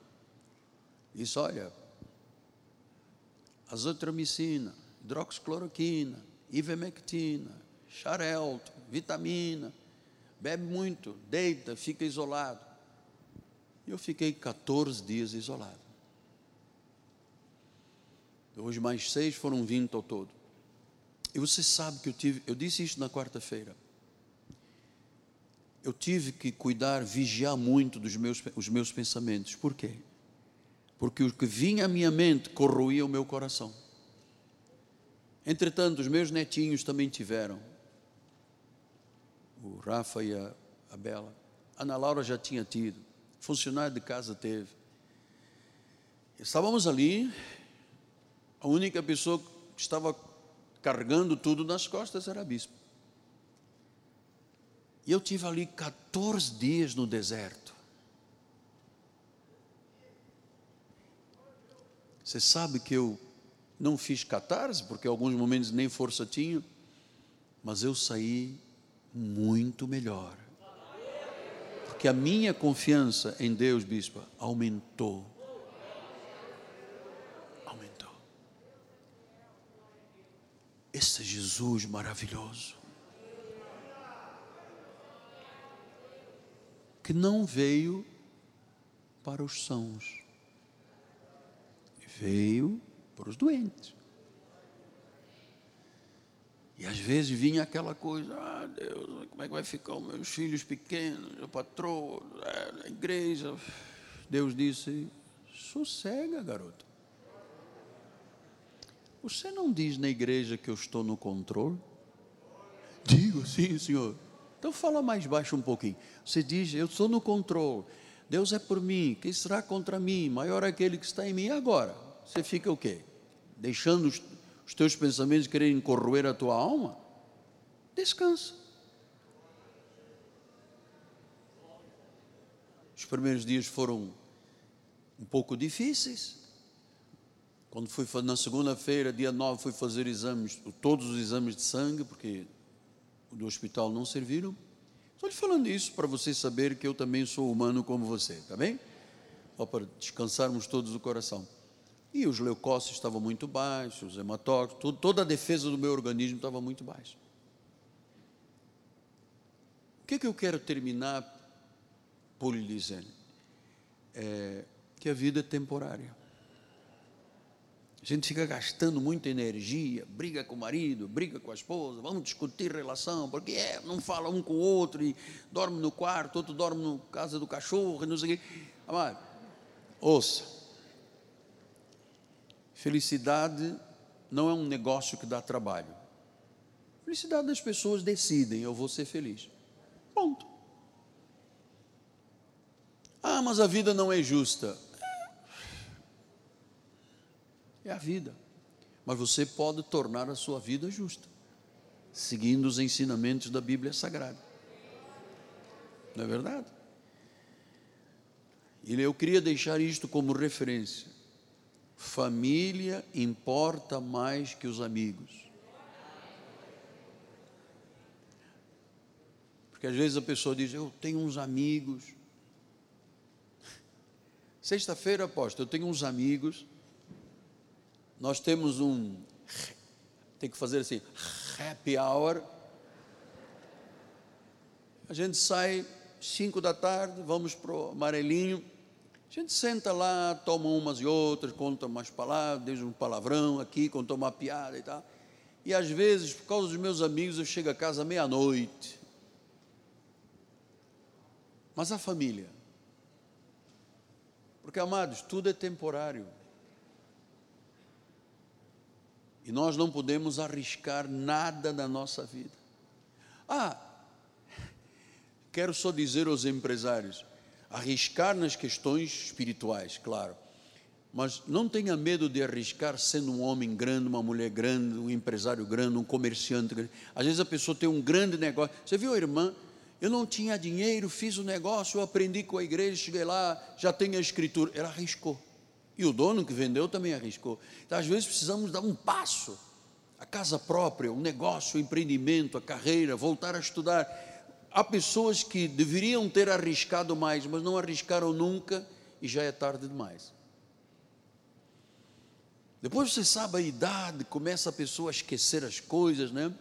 Disse: olha, azitromicina, hidroxicloroquina, ivermectina, xarelto, vitamina bebe muito, deita, fica isolado. E eu fiquei 14 dias isolado. Hoje mais seis foram 20 ao todo. E você sabe que eu tive, eu disse isso na quarta-feira. Eu tive que cuidar, vigiar muito dos meus, os meus pensamentos. Por quê? Porque o que vinha à minha mente corroía o meu coração. Entretanto, os meus netinhos também tiveram o Rafa e a, a Bela. Ana Laura já tinha tido, funcionário de casa teve. Estávamos ali, a única pessoa que estava carregando tudo nas costas era a bispo. E eu tive ali 14 dias no deserto. Você sabe que eu não fiz catarse, porque em alguns momentos nem força tinha, mas eu saí muito melhor. Porque a minha confiança em Deus, bispo, aumentou. Aumentou. Esse é Jesus maravilhoso. Que não veio para os sãos, veio para os doentes. E às vezes vinha aquela coisa, ah Deus, como é que vai ficar os meus filhos pequenos, a patroa, a igreja. Deus disse, sossega, garoto. Você não diz na igreja que eu estou no controle? Digo, sim, senhor. Então fala mais baixo um pouquinho. Você diz, eu estou no controle. Deus é por mim, quem será contra mim? Maior é aquele que está em mim. E agora? Você fica o quê? Deixando os, teus pensamentos quererem corroer a tua alma? Descansa. Os primeiros dias foram um pouco difíceis. Quando fui na segunda-feira, dia 9, fui fazer exames, todos os exames de sangue, porque do hospital não serviram. Estou lhe falando isso para você saber que eu também sou humano como você, tá bem? Só para descansarmos todos o coração. E os leucócitos estavam muito baixos, os hematócritos, toda a defesa do meu organismo estava muito baixa. O que, que eu quero terminar por lhe dizer? É que a vida é temporária. A gente fica gastando muita energia, briga com o marido, briga com a esposa, vamos discutir relação, porque é, não fala um com o outro e dorme no quarto, outro dorme na casa do cachorro, não sei o quê. Amado, ouça. Felicidade não é um negócio que dá trabalho. Felicidade das pessoas decidem, eu vou ser feliz. Ponto. Ah, mas a vida não é justa. É a vida. Mas você pode tornar a sua vida justa, seguindo os ensinamentos da Bíblia Sagrada. Não é verdade? E eu queria deixar isto como referência. Família importa mais que os amigos. Porque às vezes a pessoa diz: Eu tenho uns amigos. Sexta-feira, aposto, eu tenho uns amigos nós temos um, tem que fazer assim, happy hour. A gente sai cinco da tarde, vamos para o amarelinho. A gente senta lá, toma umas e outras, conta umas palavras, deixa um palavrão aqui, conta uma piada e tal. E às vezes, por causa dos meus amigos, eu chego a casa meia-noite. Mas a família. Porque, amados, tudo é temporário. E nós não podemos arriscar nada na nossa vida. Ah, quero só dizer aos empresários: arriscar nas questões espirituais, claro, mas não tenha medo de arriscar sendo um homem grande, uma mulher grande, um empresário grande, um comerciante grande. Às vezes a pessoa tem um grande negócio. Você viu irmã? Eu não tinha dinheiro, fiz o negócio, eu aprendi com a igreja, cheguei lá, já tenho a escritura. Ela arriscou. E o dono que vendeu também arriscou. Então, às vezes, precisamos dar um passo. A casa própria, o negócio, o empreendimento, a carreira, voltar a estudar. Há pessoas que deveriam ter arriscado mais, mas não arriscaram nunca e já é tarde demais. Depois você sabe a idade, começa a pessoa a esquecer as coisas, né?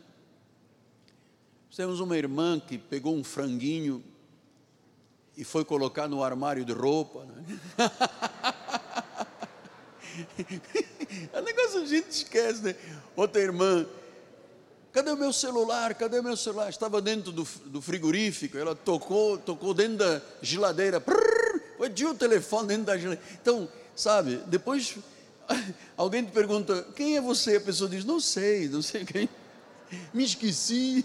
Temos uma irmã que pegou um franguinho e foi colocar no armário de roupa. Né? é um negócio a gente esquece, né? Outra irmã, cadê o meu celular? Cadê o meu celular? Estava dentro do, do frigorífico, ela tocou, tocou dentro da geladeira, foi de o telefone dentro da geladeira. Então, sabe, depois alguém te pergunta, quem é você? A pessoa diz, não sei, não sei quem, me esqueci.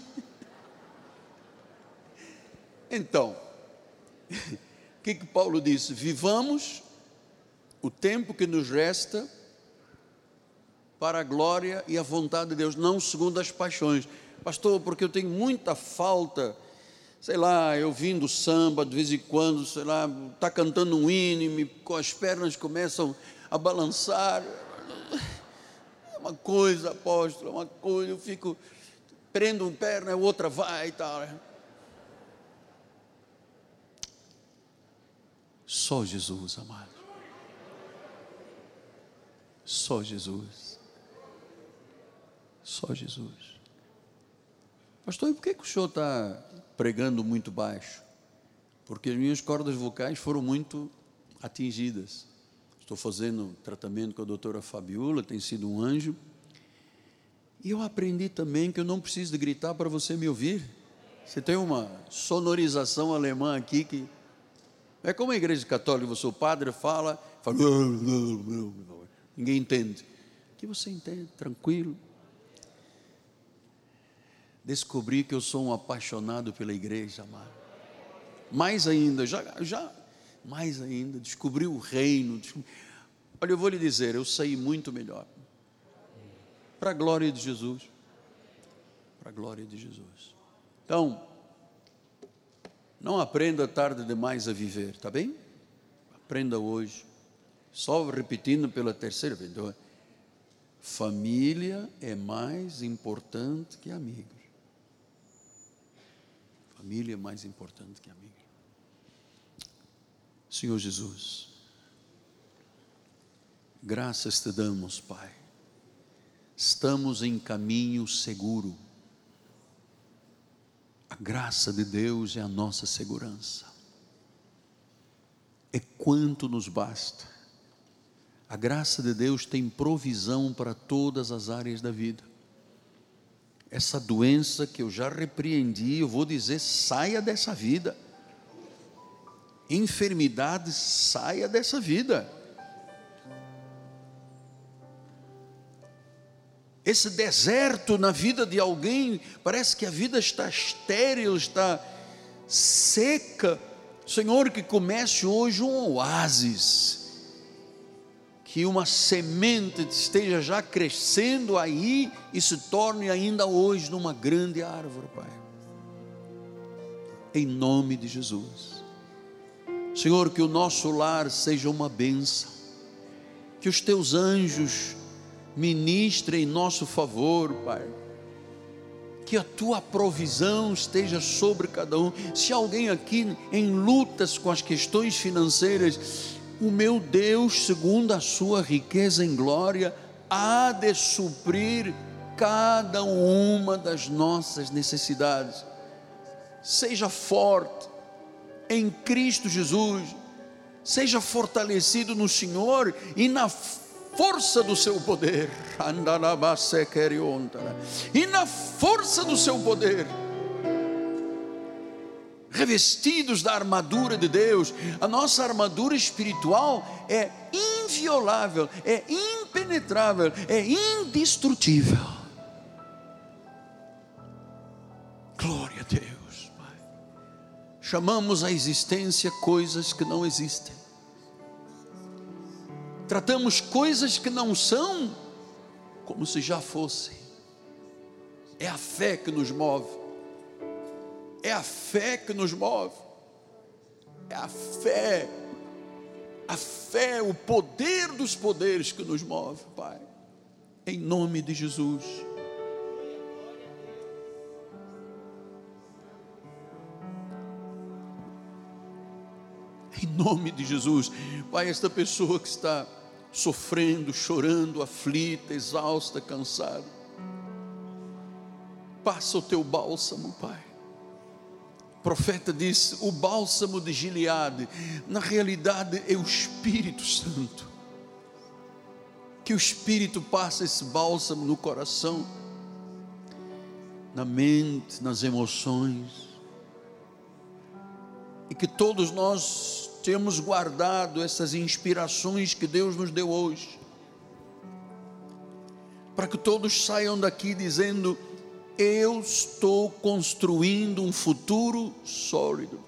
Então, o que, que Paulo disse? Vivamos o tempo que nos resta para a glória e a vontade de Deus, não segundo as paixões. Pastor, porque eu tenho muita falta, sei lá, eu vim do samba de vez em quando, sei lá, está cantando um hino, com as pernas começam a balançar. É uma coisa, apóstolo, é uma coisa, eu fico, prendo uma perna, a outra vai e tal. Só Jesus, amado. Só Jesus. Só Jesus. Pastor, e por que, que o senhor está pregando muito baixo? Porque as minhas cordas vocais foram muito atingidas. Estou fazendo tratamento com a doutora Fabiola, tem sido um anjo. E eu aprendi também que eu não preciso de gritar para você me ouvir. Você tem uma sonorização alemã aqui que é como a igreja católica, você o padre fala, fala ninguém entende. Que você entende, tranquilo. Descobri que eu sou um apaixonado pela igreja, amado. Mais ainda, já, já mais ainda, descobri o reino. Descobri... Olha, eu vou lhe dizer, eu saí muito melhor. Para a glória de Jesus. Para a glória de Jesus. Então, não aprenda tarde demais a viver, tá bem? Aprenda hoje. Só repetindo pela terceira vez. Família é mais importante que amigos. Família é mais importante que amigos. Senhor Jesus, graças te damos, Pai. Estamos em caminho seguro a graça de Deus é a nossa segurança. É quanto nos basta. A graça de Deus tem provisão para todas as áreas da vida. Essa doença que eu já repreendi, eu vou dizer: saia dessa vida. Enfermidade, saia dessa vida. esse deserto na vida de alguém, parece que a vida está estéril, está seca. Senhor, que comece hoje um oásis, que uma semente esteja já crescendo aí e se torne ainda hoje numa grande árvore, Pai. Em nome de Jesus. Senhor, que o nosso lar seja uma bênção, que os teus anjos ministra em nosso favor, Pai. Que a tua provisão esteja sobre cada um. Se alguém aqui em lutas com as questões financeiras, o meu Deus, segundo a sua riqueza em glória, há de suprir cada uma das nossas necessidades. Seja forte em Cristo Jesus, seja fortalecido no Senhor e na força do seu poder, e na força do seu poder, revestidos da armadura de Deus, a nossa armadura espiritual é inviolável, é impenetrável, é indestrutível. Glória a Deus, Pai. Chamamos a existência coisas que não existem tratamos coisas que não são como se já fossem. É a fé que nos move. É a fé que nos move. É a fé. A fé, o poder dos poderes que nos move, Pai. Em nome de Jesus. Em nome de Jesus. Pai, esta pessoa que está sofrendo, chorando, aflita, exausta, cansada. Passa o teu bálsamo, Pai. Profeta disse: o bálsamo de Gileade, na realidade é o Espírito Santo. Que o Espírito passe esse bálsamo no coração, na mente, nas emoções, e que todos nós temos guardado essas inspirações que Deus nos deu hoje, para que todos saiam daqui dizendo: Eu estou construindo um futuro sólido.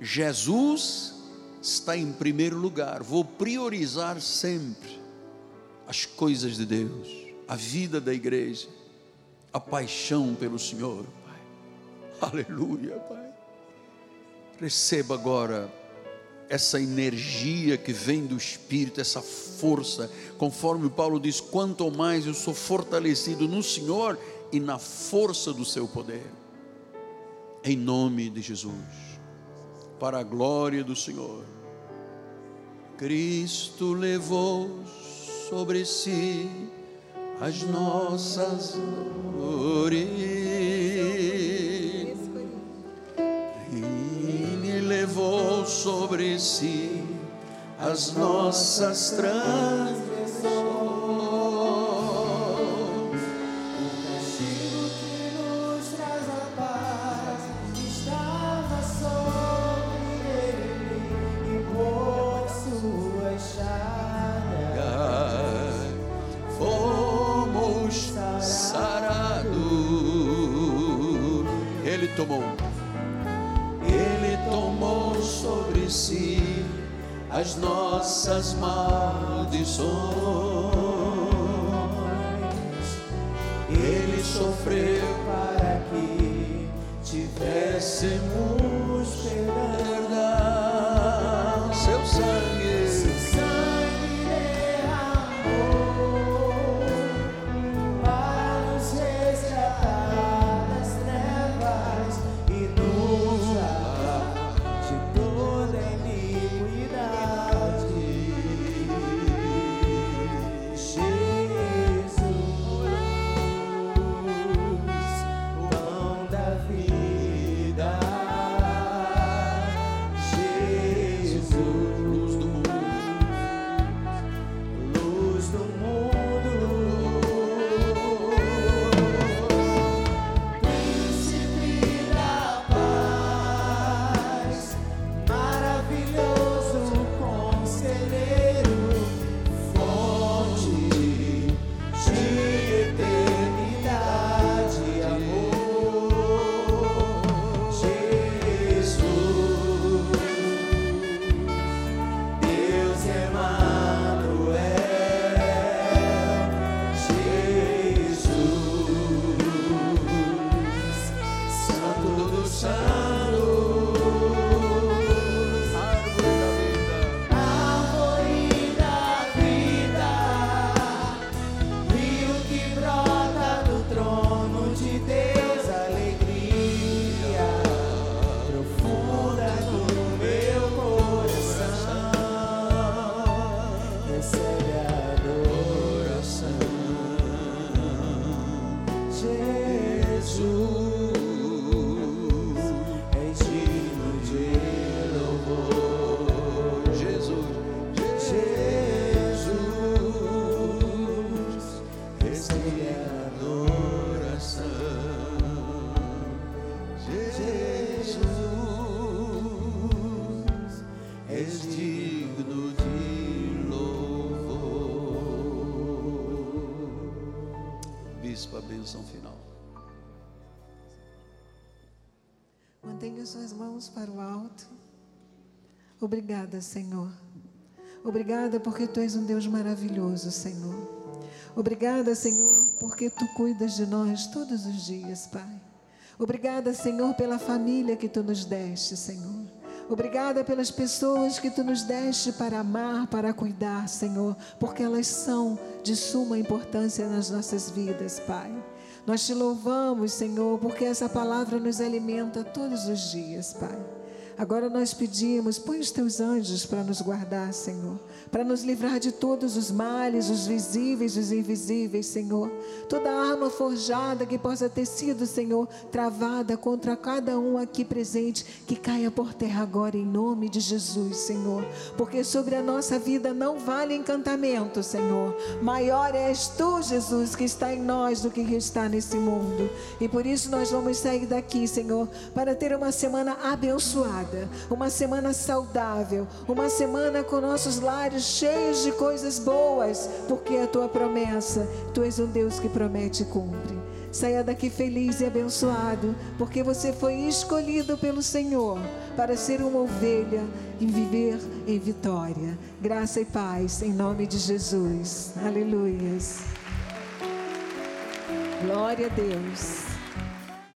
Jesus está em primeiro lugar, vou priorizar sempre as coisas de Deus, a vida da igreja, a paixão pelo Senhor, Pai. Aleluia, Pai. Receba agora essa energia que vem do Espírito, essa força, conforme Paulo diz: quanto mais eu sou fortalecido no Senhor e na força do seu poder, em nome de Jesus, para a glória do Senhor. Cristo levou sobre si as nossas dores levou sobre si as nossas transgressões Obrigada, Senhor. Obrigada porque tu és um Deus maravilhoso, Senhor. Obrigada, Senhor, porque tu cuidas de nós todos os dias, Pai. Obrigada, Senhor, pela família que tu nos deste, Senhor. Obrigada pelas pessoas que tu nos deste para amar, para cuidar, Senhor, porque elas são de suma importância nas nossas vidas, Pai. Nós te louvamos, Senhor, porque essa palavra nos alimenta todos os dias, Pai. Agora nós pedimos, põe os teus anjos para nos guardar, Senhor, para nos livrar de todos os males, os visíveis e os invisíveis, Senhor. Toda arma forjada que possa ter sido, Senhor, travada contra cada um aqui presente, que caia por terra agora em nome de Jesus, Senhor. Porque sobre a nossa vida não vale encantamento, Senhor. Maior és tu, Jesus, que está em nós do que está nesse mundo. E por isso nós vamos sair daqui, Senhor, para ter uma semana abençoada, uma semana saudável, uma semana com nossos lares cheios de coisas boas, porque é a tua promessa, tu és um Deus que promete e cumpre. Saia daqui feliz e abençoado, porque você foi escolhido pelo Senhor para ser uma ovelha e viver em vitória. Graça e paz em nome de Jesus. Aleluias. Glória a Deus.